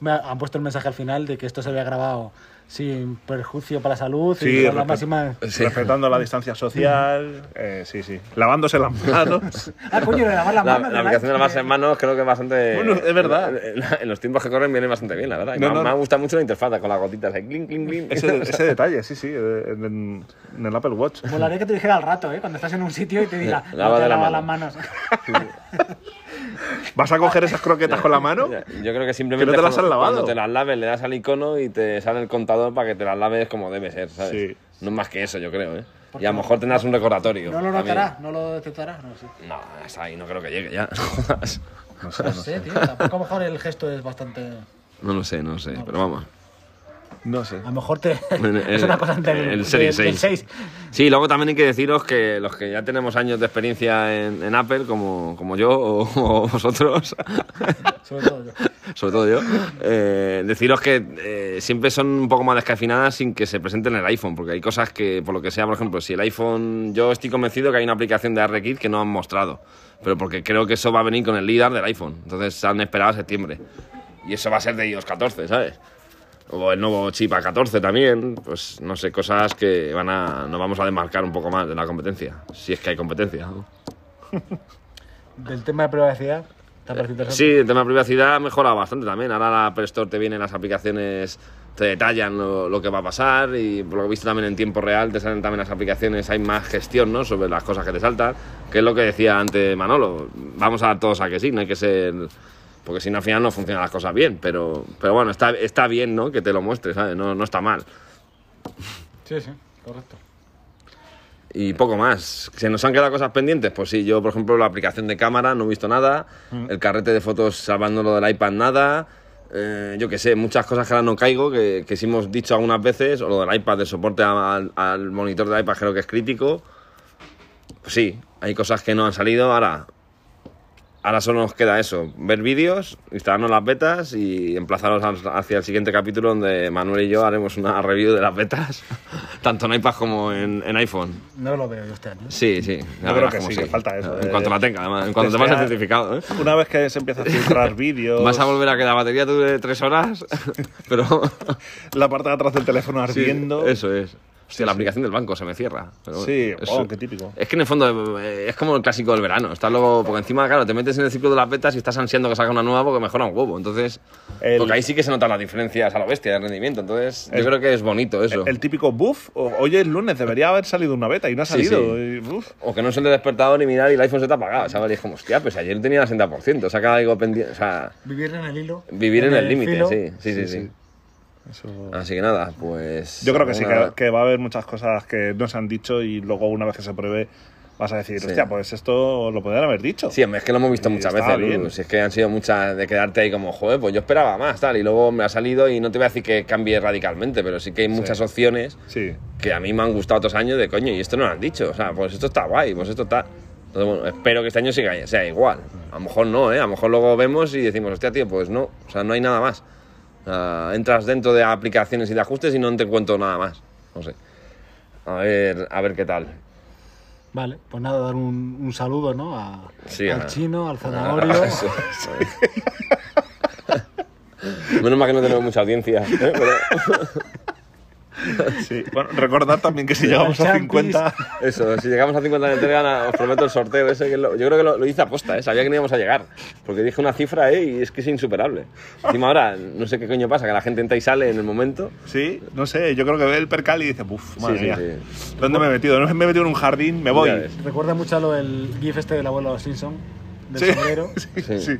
Me ha- han puesto el mensaje al final de que esto se había grabado sin perjuicio para la salud Sí, y con la máxima... Sí. Respetando la distancia social, eh, sí, sí. Lavándose las manos. Ah, coño, de lavar las La, manos. la aplicación de lavarse en manos creo que es bastante... Bueno, es verdad. En, en los tiempos que corren viene bastante bien, la verdad. No, me, ha- no. me ha gustado mucho la interfaz con las gotitas ahí. Clink, clink, clink. ese, ese detalle, sí, sí, en, el Apple Watch. Molaría que te dijera al rato, ¿eh? Cuando estás en un sitio y te diga, Lava no te de la lava mano. las manos. ¿Vas a coger esas croquetas con la mano? Yo creo que simplemente Que no te las cuando- has lavado. cuando te las laves le das al icono y te sale el contador para que te las laves como debe ser, ¿sabes? Sí. No es más que eso, yo creo, ¿eh? Y a lo mejor tendrás un recordatorio. ¿No lo también. notará? ¿No lo detectará? No sé. No, hasta ahí no creo que llegue ya. No sé, No no sé, sé. tío. Tampoco a lo mejor el gesto es bastante... no lo sé, no lo sé, pero vamos. No sé. A lo mejor te... El- es una cosa entre el Series del 6. 6. Sí, luego también hay que deciros que los que ya tenemos años de experiencia en, en Apple, como, como yo o, o vosotros, Sobre todo yo. sobre todo yo, eh, deciros que eh, siempre son un poco más descafinadas sin que se presente en el iPhone, porque hay cosas que, por lo que sea, por ejemplo, si el iPhone, yo estoy convencido que hay una aplicación de RKit que no han mostrado, pero porque creo que eso va a venir con el LIDAR del iPhone, entonces se han esperado a septiembre. Y eso va a ser de iOS 14, ¿sabes? O el nuevo chip A14 también, pues no sé, cosas que van a, nos vamos a desmarcar un poco más de la competencia, si es que hay competencia. ¿no? Del tema de privacidad, ¿te? Sí, el tema de privacidad ha mejorado bastante también. Ahora la App Store te vienen las aplicaciones, te detallan lo, lo que va a pasar y por lo que he visto también en tiempo real te salen también las aplicaciones, hay más gestión ¿no? sobre las cosas que te saltan, que es lo que decía antes Manolo. Vamos a dar todos a que sí, no hay que ser... Porque si no al final no funcionan las cosas bien, pero, pero bueno, está, está bien ¿no? que te lo muestres, ¿sabes? No, no está mal. Sí, sí, correcto. Y poco más. ¿Se nos han quedado cosas pendientes? Pues sí, yo, por ejemplo, la aplicación de cámara no he visto nada. El carrete de fotos salvándolo del iPad nada. Eh, yo qué sé, muchas cosas que ahora no caigo, que, que sí hemos dicho algunas veces. O lo del iPad, de soporte al, al monitor del iPad, creo que es crítico. Pues sí, hay cosas que no han salido. Ahora, ahora solo nos queda eso: ver vídeos, instalarnos las betas y emplazaros al- hacia el siguiente capítulo donde Manuel y yo haremos una review de las betas, tanto en iPad como en, en iPhone. No lo veo yo este año. Sí, sí. Yo creo que sí, que falta eso, En eh. cuanto la tenga, además. En cuanto te pase el certificado, ¿eh? Una vez que se empieza a filtrar vídeos, Vas a volver a que la batería dure tres horas, pero... la parte de atrás del teléfono Sí, ardiendo. eso es. Hostia, la aplicación del banco se me cierra. pero Sí, es- oh, qué típico. Es que en el fondo eh, es como el clásico del verano. Estás luego, porque encima, claro, te metes en el ciclo de las betas y estás ansiando que salga una nueva porque mejora un huevo. Entonces, El- porque ahí sí que se notan las diferencias a la bestia de rendimiento. Entonces, El- yo creo que es bonito eso. El, el típico buff, o- hoy es lunes, debería haber salido una beta y no ha Sí, salido. sí. y, uf. O que no es el de despertador y mirar y el iPhone se te ha apagado, ¿sabes? Y es como, hostia, pues ayer tenía el 60%, o sea, que algo pendiente, o sea, Vivir en el hilo. vivir en el límite, sí, sí, sí, Sí, sí. Eso- Así que nada, pues... Yo creo que sí, que, que va a haber muchas cosas que no se han dicho y luego una vez que se pruebe vas a decir, Sí. hostia, pues esto lo podrían haber dicho. Sí, es que lo hemos visto Y muchas veces, bien. Si es que han sido muchas de quedarte ahí como, joder, pues yo esperaba más, tal, y luego me ha salido y no te voy a decir que cambie radicalmente, pero sí que hay muchas opciones Sí. que a mí me han gustado otros años de coño, y esto no lo han dicho, o sea, pues esto está guay, pues esto está... Entonces, bueno, espero que este año siga, sea igual. A lo mejor no, ¿eh? A lo mejor luego vemos y decimos, hostia, tío, pues no, o sea, no hay nada más. Sea, entras dentro de aplicaciones y de ajustes y no te encuentro nada más. No sé. A ver, a ver qué tal. Vale, pues nada, dar un, un saludo, ¿no? A- Sí, al a- chino, al zanahorio. Eso, eso. Menos mal que no tenemos mucha audiencia. ¿eh? Pero- sí. Bueno, recordad también que si llegamos a Champis. 50, eso, si llegamos a 50 en Telegram, os prometo el sorteo ese. Que lo- yo creo que lo, lo hice aposta, ¿eh? sabía que no íbamos a llegar. Porque dije una cifra ¿eh? y es que es insuperable. Encima ahora, no sé qué coño pasa, que la gente entra y sale en el momento. sí, no sé, yo creo que ve el percal y dice, uff, madre sí, mía, sí. ¿dónde me he metido? No me he metido en un jardín, me voy. Recuerda mucho a lo del gif este del abuelo Simpson, del Sí. sombrero. sí, Sí. sí.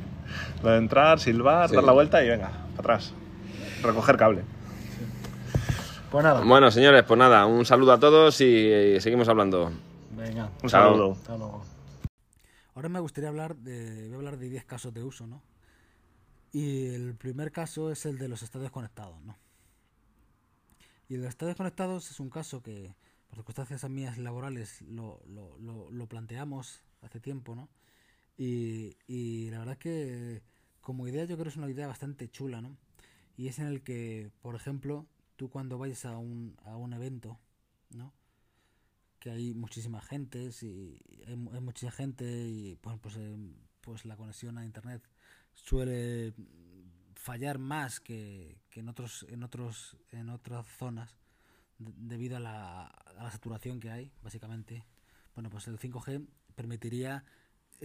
Lo de entrar, silbar, Sí. dar la vuelta y venga, para atrás. Recoger cable. Pues nada, Bueno, señores, pues nada, un saludo a todos y, eh, seguimos hablando. venga. Un Chao. saludo. Hasta luego. Ahora me gustaría hablar de, voy a hablar de 10 casos de uso, ¿no? Y el primer caso es el de los estadios conectados, ¿no? Y el de los estadios conectados es un caso que, por circunstancias mías laborales, lo, lo, lo, lo planteamos hace tiempo, ¿no? Y, y la verdad que como idea yo creo que es una idea bastante chula, ¿no? Y es en el que, por ejemplo, cuando vayas a un, a un evento, ¿no? Que hay muchísima gente, y hay, mucha gente y pues, pues, pues la conexión a internet suele fallar más que, que en otros en otros en otras zonas debido a la, a la saturación que hay básicamente bueno pues el 5G permitiría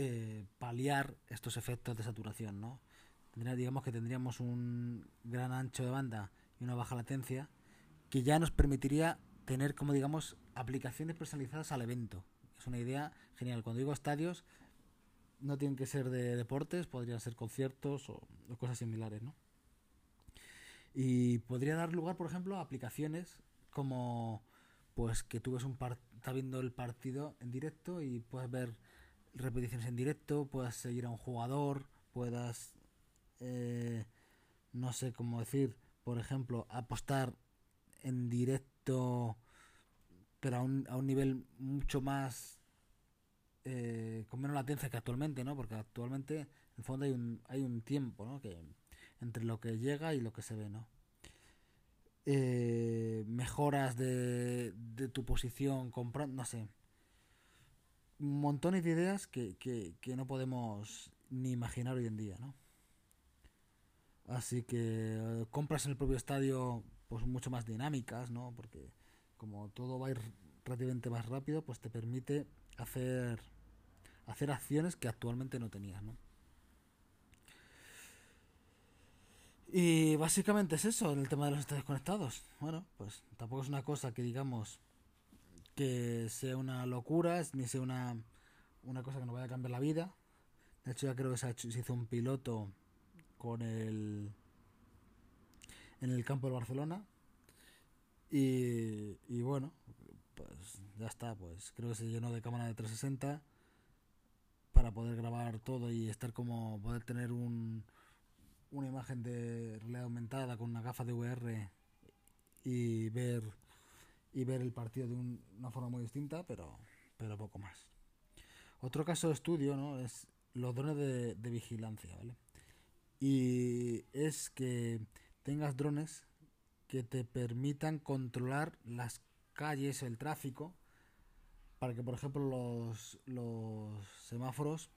eh, paliar estos efectos de saturación, ¿no? digamos que tendríamos un gran ancho de banda y una baja latencia que ya nos permitiría tener, como digamos, aplicaciones personalizadas al evento. Es una idea genial. Cuando digo estadios, no tienen que ser de deportes, podrían ser conciertos o, cosas similares, ¿no? Y podría dar lugar, por ejemplo, a aplicaciones como pues que tú ves un está viendo el partido en directo y puedes ver repeticiones en directo, puedas seguir a un jugador, puedas, eh, no sé cómo decir, por ejemplo, apostar en directo, pero a un, a un nivel mucho más, eh, con menos latencia que actualmente, ¿no? Porque actualmente, en el fondo, hay un, hay un tiempo, ¿no? Que, entre lo que llega y lo que se ve, ¿no? Eh, mejoras de, de tu posición, comprando, no sé montones de ideas que, que, que, no podemos ni imaginar hoy en día, ¿no? Así que eh, compras en el propio estadio pues mucho más dinámicas, ¿no? Porque como todo va a ir relativamente más rápido, pues te permite hacer hacer acciones que actualmente no tenías, ¿no? Y básicamente es eso, el tema de los estadios conectados. Bueno, pues tampoco es una cosa que digamos que sea una locura, ni sea una, una cosa que nos vaya a cambiar la vida. De hecho, ya creo que se, hizo un piloto con el en el campo de Barcelona. Y, y bueno, pues ya está, pues creo que se llenó de cámara de 360 para poder grabar todo y estar como poder tener un, una imagen de realidad aumentada con una gafa de VR y ver y ver el partido de una forma muy distinta, pero, pero poco más. Otro caso de estudio ¿no? es los drones de, de vigilancia, ¿vale? Y es que tengas drones que te permitan controlar las calles, el tráfico, para que, por ejemplo, los, los semáforos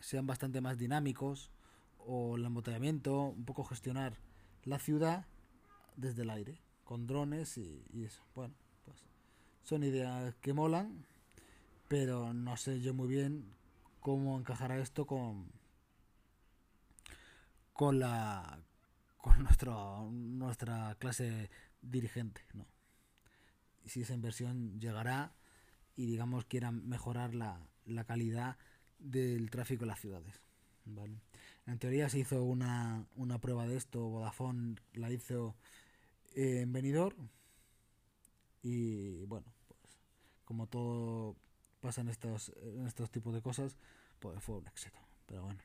sean bastante más dinámicos o el embotellamiento, un poco gestionar la ciudad desde el aire, con drones y, y eso. Bueno, pues son ideas que molan, pero no sé yo muy bien cómo encajará esto con con la con nuestro, nuestra clase dirigente, ¿no? Si esa inversión llegará y digamos quieran mejorar la, la calidad del tráfico en las ciudades. ¿vale? En teoría se hizo una, una prueba de esto, Vodafone la hizo en Benidorm, y bueno, pues como todo pasa en estos, en estos tipos de cosas, pues fue un éxito. Pero bueno,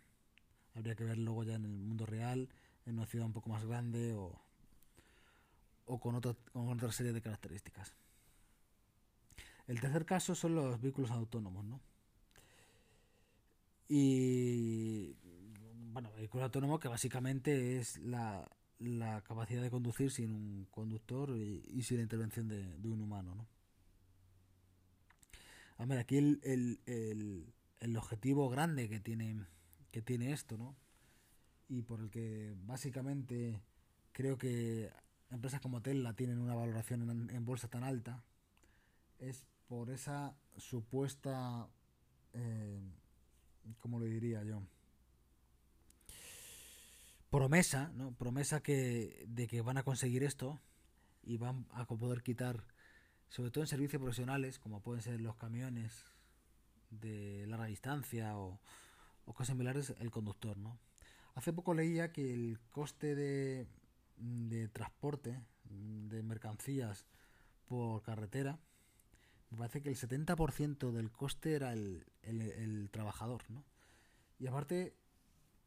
habría que ver luego ya en el mundo real, en una ciudad un poco más grande o, o con, otro, con otra serie de características. El tercer caso son los vehículos autónomos, ¿no? Y bueno, vehículo autónomo que básicamente es la, la capacidad de conducir sin un conductor y, sin la intervención de, un humano, ¿no? A ver, aquí el, el, el, objetivo grande que tiene, tiene esto, ¿no? Y por el que básicamente creo que empresas como Tesla tienen una valoración en, bolsa tan alta, es por esa supuesta, eh, ¿cómo lo diría yo? promesa, ¿no? Promesa que, de que van a conseguir esto y van a poder quitar, sobre todo en servicios profesionales, como pueden ser los camiones de larga distancia o, o cosas similares, el conductor, ¿no? Hace poco leía que el coste de, de transporte de mercancías por carretera, me parece que el 70% del coste era el, el, trabajador, ¿no? Y aparte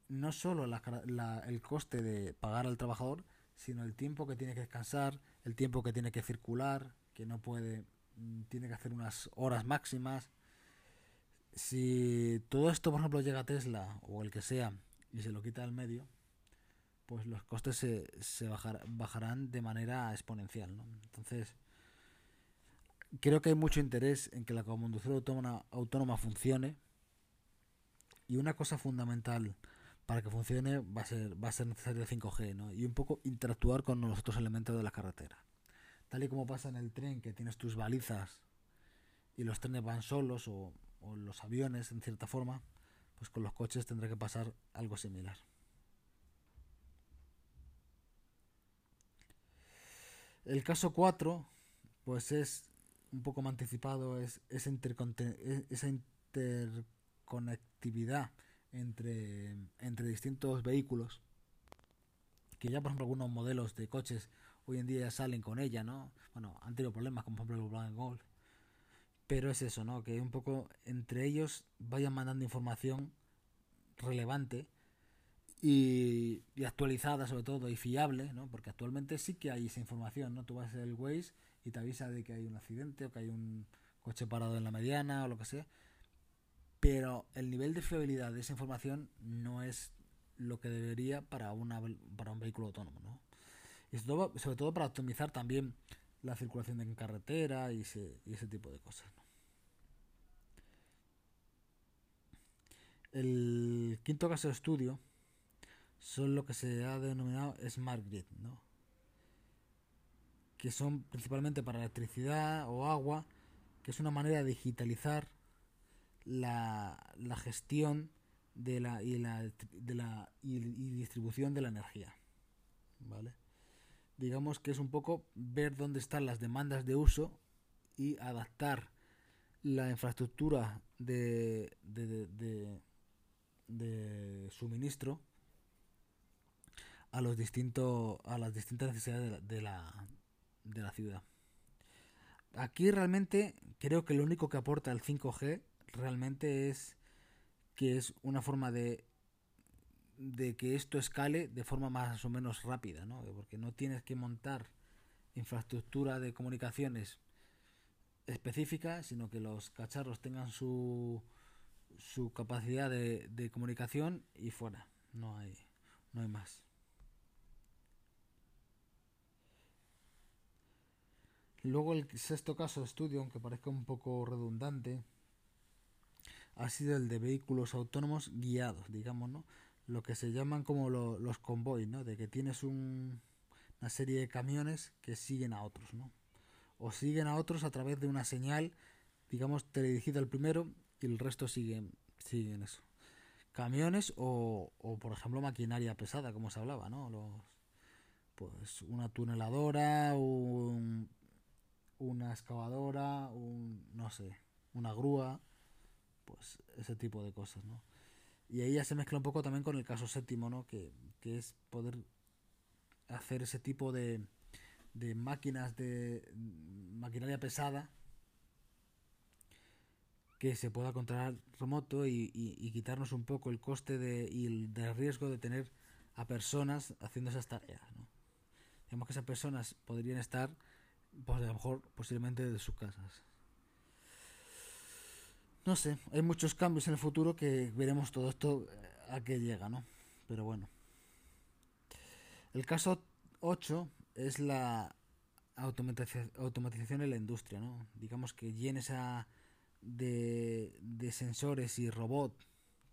no solo el coste de pagar al trabajador, sino el tiempo que tiene que descansar, el tiempo que tiene que circular, que no puede, mm, tiene que hacer unas horas máximas. Si todo esto, por ejemplo, llega a Tesla o el que sea y se lo quita del medio, pues los costes se, se bajar- bajarán de manera exponencial. ¿no? Entonces, creo que hay mucho interés en que la conducción autónoma, autónoma funcione y una cosa fundamental para que funcione va a ser, va a ser necesario el 5G ¿no? y un poco interactuar con los otros elementos de la carretera. Tal y como pasa en el tren, que tienes tus balizas y los trenes van solos o, o los aviones en cierta forma, pues con los coches tendrá que pasar algo similar. El caso 4, pues es un poco más anticipado, es, esa interconectividad entre, entre distintos vehículos, que ya por ejemplo algunos modelos de coches hoy en día ya salen con ella, ¿no? Bueno, han tenido problemas como por ejemplo el Black Golf, pero es eso, ¿no? Que un poco entre ellos vayan mandando información relevante y, actualizada sobre todo y fiable, ¿no? Porque actualmente sí que hay esa información, ¿no? Tú vas al Waze y te avisa de que hay un accidente o que hay un coche parado en la mediana o lo que sea. Pero el nivel de fiabilidad de esa información no es lo que debería para, una, para un vehículo autónomo, ¿no? Y sobre todo, para optimizar también la circulación en carretera y ese, y ese tipo de cosas. El quinto caso de estudio son lo que se ha denominado Smart Grid, ¿no? que son principalmente para electricidad o agua, que es una manera de digitalizar la, la gestión de la, y, la, de la y, distribución de la energía. ¿Vale? Digamos que es un poco ver dónde están las demandas de uso y adaptar la infraestructura de, de, de suministro a los distintos a las distintas necesidades de la, de la, de la ciudad. Aquí realmente creo que lo único que aporta el 5G realmente es que es una forma de de que esto escale de forma más o menos rápida, ¿no? Porque no tienes que montar infraestructura de comunicaciones específica, sino que los cacharros tengan su su capacidad de, comunicación y fuera. No hay no hay más. Luego el sexto caso de estudio, aunque parezca un poco redundante, ha sido el de vehículos autónomos guiados, digamos, ¿no? Lo que se llaman como lo, los convoys, ¿no? De que tienes un, una serie de camiones que siguen a otros, ¿no? O siguen a otros a través de una señal, digamos, teledirigida al primero y el resto siguen, siguen eso. Camiones o, o, por ejemplo, maquinaria pesada, como se hablaba, ¿no? Los, pues una tuneladora, un, una excavadora, un, no sé, una grúa, pues ese tipo de cosas, ¿no? Y ahí ya se mezcla un poco también con el caso séptimo, ¿no? Que, que es poder hacer ese tipo de, de máquinas de maquinaria pesada que se pueda controlar remoto y, y, quitarnos un poco el coste de, y el, del riesgo de tener a personas haciendo esas tareas, ¿no? Digamos que esas personas podrían estar pues a lo mejor posiblemente de sus casas. No sé, hay muchos cambios en el futuro que veremos todo esto a qué llega, ¿no? Pero bueno. El caso 8 es la automatización, en la industria, ¿no? Digamos que llene esa de, sensores y robots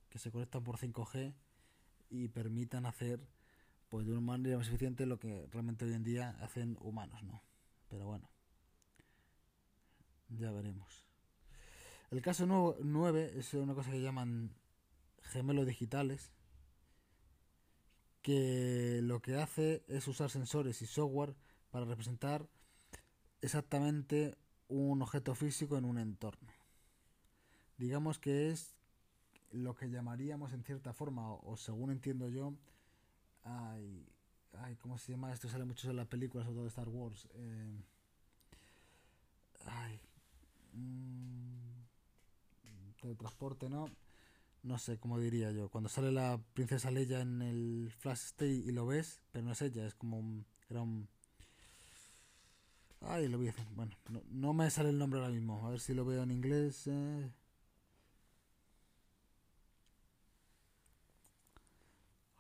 que se conectan por 5G y permitan hacer pues de una manera más eficiente lo que realmente hoy en día hacen humanos, ¿no? Pero bueno, ya veremos. El caso 9 es una cosa que llaman gemelos digitales, que lo que hace es usar sensores y software para representar exactamente un objeto físico en un entorno. Digamos que es lo que llamaríamos en cierta forma, o, según entiendo yo, hay, ay, ¿cómo se llama? Esto sale mucho en las películas, sobre todo Star Wars. Eh, ay, mmm, teletransporte, ¿no? no sé cómo diría yo, cuando sale la princesa Leia en el Flash Stay y lo ves, pero no es ella, es como un, era un... Ay, lo hacer. Bueno, no, no me sale el nombre ahora mismo. A ver si lo veo en inglés. eh.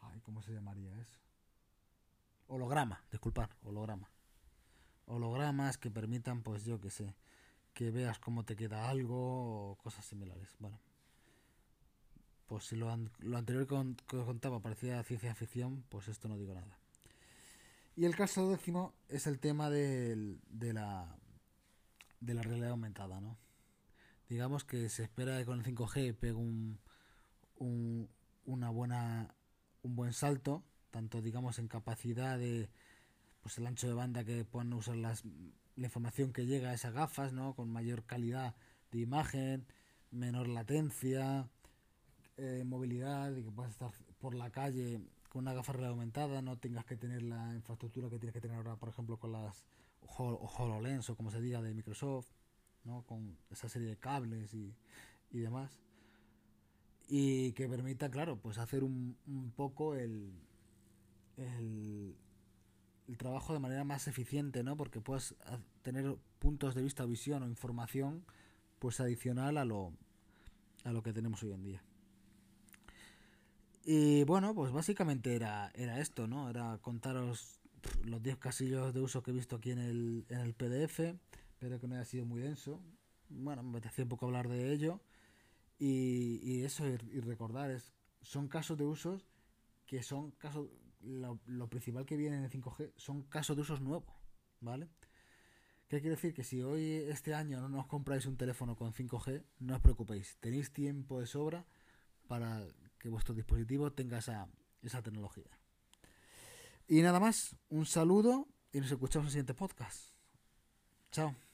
Ay, ¿cómo se llamaría eso? Holograma, disculpar, holograma. Hologramas que permitan, pues yo que sé, que veas cómo te queda algo o cosas similares. Bueno, pues si lo, an- lo anterior que os contaba parecía ciencia ficción, pues esto no digo nada. Y el caso décimo es el tema del- de la de la realidad aumentada, ¿no? Digamos que se espera que con el 5G pegue un, un, una buena un buen salto, tanto digamos en capacidad de pues el ancho de banda que puedan usar las, la información que llega a esas gafas, ¿no? Con mayor calidad de imagen, menor latencia, eh, movilidad y que puedas estar por la calle con una gafa realidad aumentada, no tengas que tener la infraestructura que tienes que tener ahora, por ejemplo, con las Hol- HoloLens o como se diga de Microsoft, ¿no? Con esa serie de cables y, y demás. Y que permita, claro, pues hacer un, un poco el, el, trabajo de manera más eficiente, ¿no? Porque puedes ha- tener puntos de vista, visión o información, pues adicional a lo, a lo que tenemos hoy en día. Y bueno, pues básicamente era, era esto, ¿no? Era contaros los 10 casillos de uso que he visto aquí en el, en el PDF, pero que no haya sido muy denso. Bueno, me apetecía un poco hablar de ello. Y, y eso, y, recordar, es, son casos de usos que son casos, lo, lo principal que viene en el 5G son casos de usos nuevos, ¿vale? ¿Qué quiere decir? Que si hoy, este año, no os compráis un teléfono con 5G, no os preocupéis, tenéis tiempo de sobra para que vuestro dispositivo tenga esa, esa tecnología. Y nada más, un saludo y nos escuchamos en el siguiente podcast. Chao.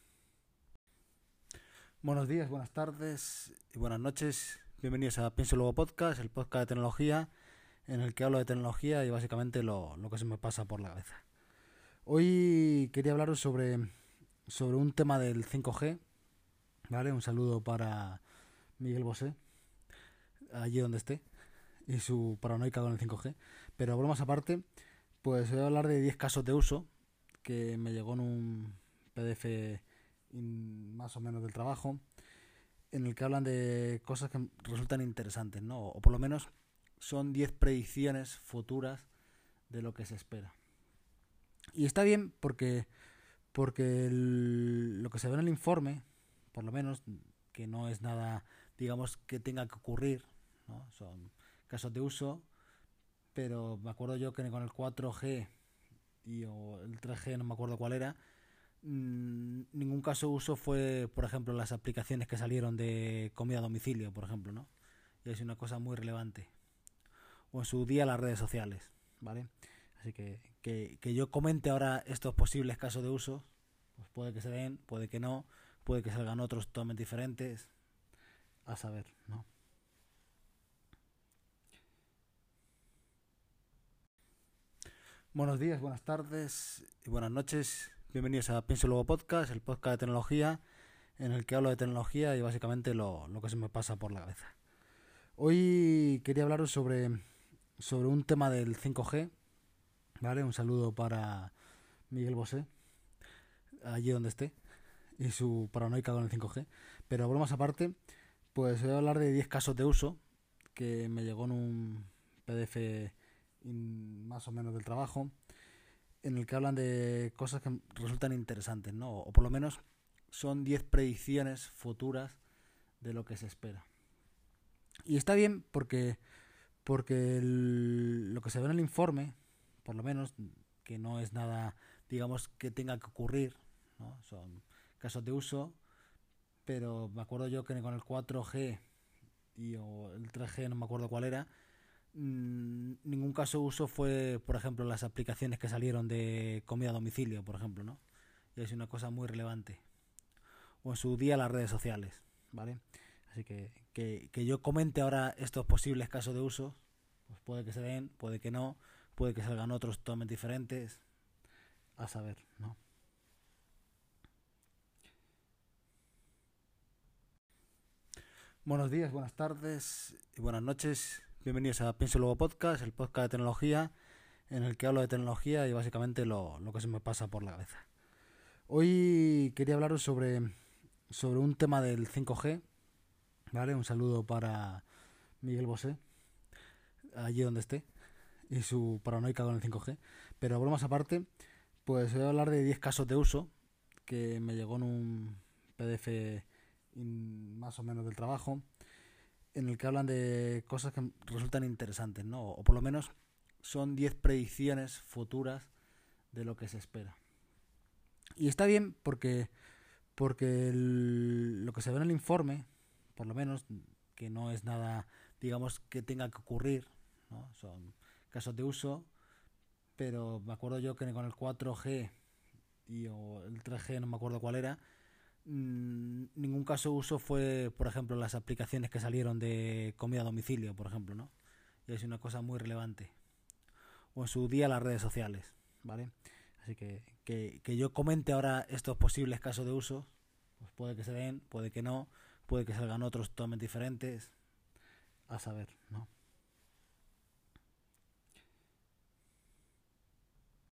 Buenos días, buenas tardes y buenas noches. Bienvenidos a Pienso Luego Podcast, el podcast de tecnología en el que hablo de tecnología y básicamente lo, que se me pasa por la cabeza. Hoy quería hablaros sobre, sobre un tema del 5G, ¿vale? Un saludo para Miguel Bosé, allí donde esté, y su paranoica con el 5G. Pero bromas aparte, pues voy a hablar de 10 casos de uso que me llegó en un PDF in- más o menos del trabajo, en el que hablan de cosas que resultan interesantes, ¿no? O por lo menos son 10 predicciones futuras de lo que se espera. Y está bien porque, porque lo que se ve en el informe, por lo menos, que no es nada, digamos, que tenga que ocurrir, ¿no? son casos de uso, pero me acuerdo yo que con el 4G y o el 3G, no me acuerdo cuál era, mm, ningún caso de uso fue, por ejemplo, las aplicaciones que salieron de comida a domicilio, por ejemplo, ¿no? Y es una cosa muy relevante. O en su día las redes sociales, ¿vale? Así que, que, que yo comente ahora estos posibles casos de uso, pues puede que se den, puede que no, puede que salgan otros totalmente diferentes, a saber, ¿no? Buenos días, buenas tardes y buenas noches. Bienvenidos a Pienso Luego Podcast, el podcast de tecnología en el que hablo de tecnología y básicamente lo, lo que se me pasa por la cabeza. Hoy quería hablaros sobre, sobre un tema del 5G, ¿vale? Un saludo para Miguel Bosé, allí donde esté, y su paranoica con el 5G. Pero bromas aparte, pues voy a hablar de 10 casos de uso que me llegó en un PDF más o menos del trabajo, en el que hablan de cosas que resultan interesantes, ¿no? O por lo menos son 10 predicciones futuras de lo que se espera. Y está bien porque, porque lo que se ve en el informe, por lo menos, que no es nada, digamos, que tenga que ocurrir, ¿no? Son casos de uso, pero me acuerdo yo que con el 4G y o el 3G, no me acuerdo cuál era, mm, ningún caso de uso fue, por ejemplo, las aplicaciones que salieron de comida a domicilio, por ejemplo, ¿no? Y es una cosa muy relevante. O en su día las redes sociales, ¿vale? Así que, que, que yo comente ahora estos posibles casos de uso, pues puede que se den, puede que no, puede que salgan otros totalmente diferentes, a saber, ¿no? Buenos días, buenas tardes y buenas noches. Bienvenidos a Pienso Luego Podcast, el podcast de tecnología en el que hablo de tecnología y básicamente lo, lo que se me pasa por la cabeza. Hoy quería hablaros sobre, sobre un tema del 5G. ¿Vale? Un saludo para Miguel Bosé, allí donde esté, y su paranoica con el 5G. Pero bromas aparte, pues voy a hablar de 10 casos de uso que me llegó en un PDF más o menos del trabajo, en el que hablan de cosas que resultan interesantes, ¿no? O por lo menos son 10 predicciones futuras de lo que se espera. Y está bien porque, porque lo que se ve en el informe, por lo menos, que no es nada, digamos, que tenga que ocurrir, ¿no? Son casos de uso, pero me acuerdo yo que con el 4G y o el 3G, no me acuerdo cuál era, mm, ningún caso de uso fue, por ejemplo, las aplicaciones que salieron de comida a domicilio, por ejemplo, ¿no? Y es una cosa muy relevante. O en su día las redes sociales, ¿vale? Así que, que, que yo comente ahora estos posibles casos de uso, pues puede que se den, puede que no, puede que salgan otros totalmente diferentes, a saber, ¿no?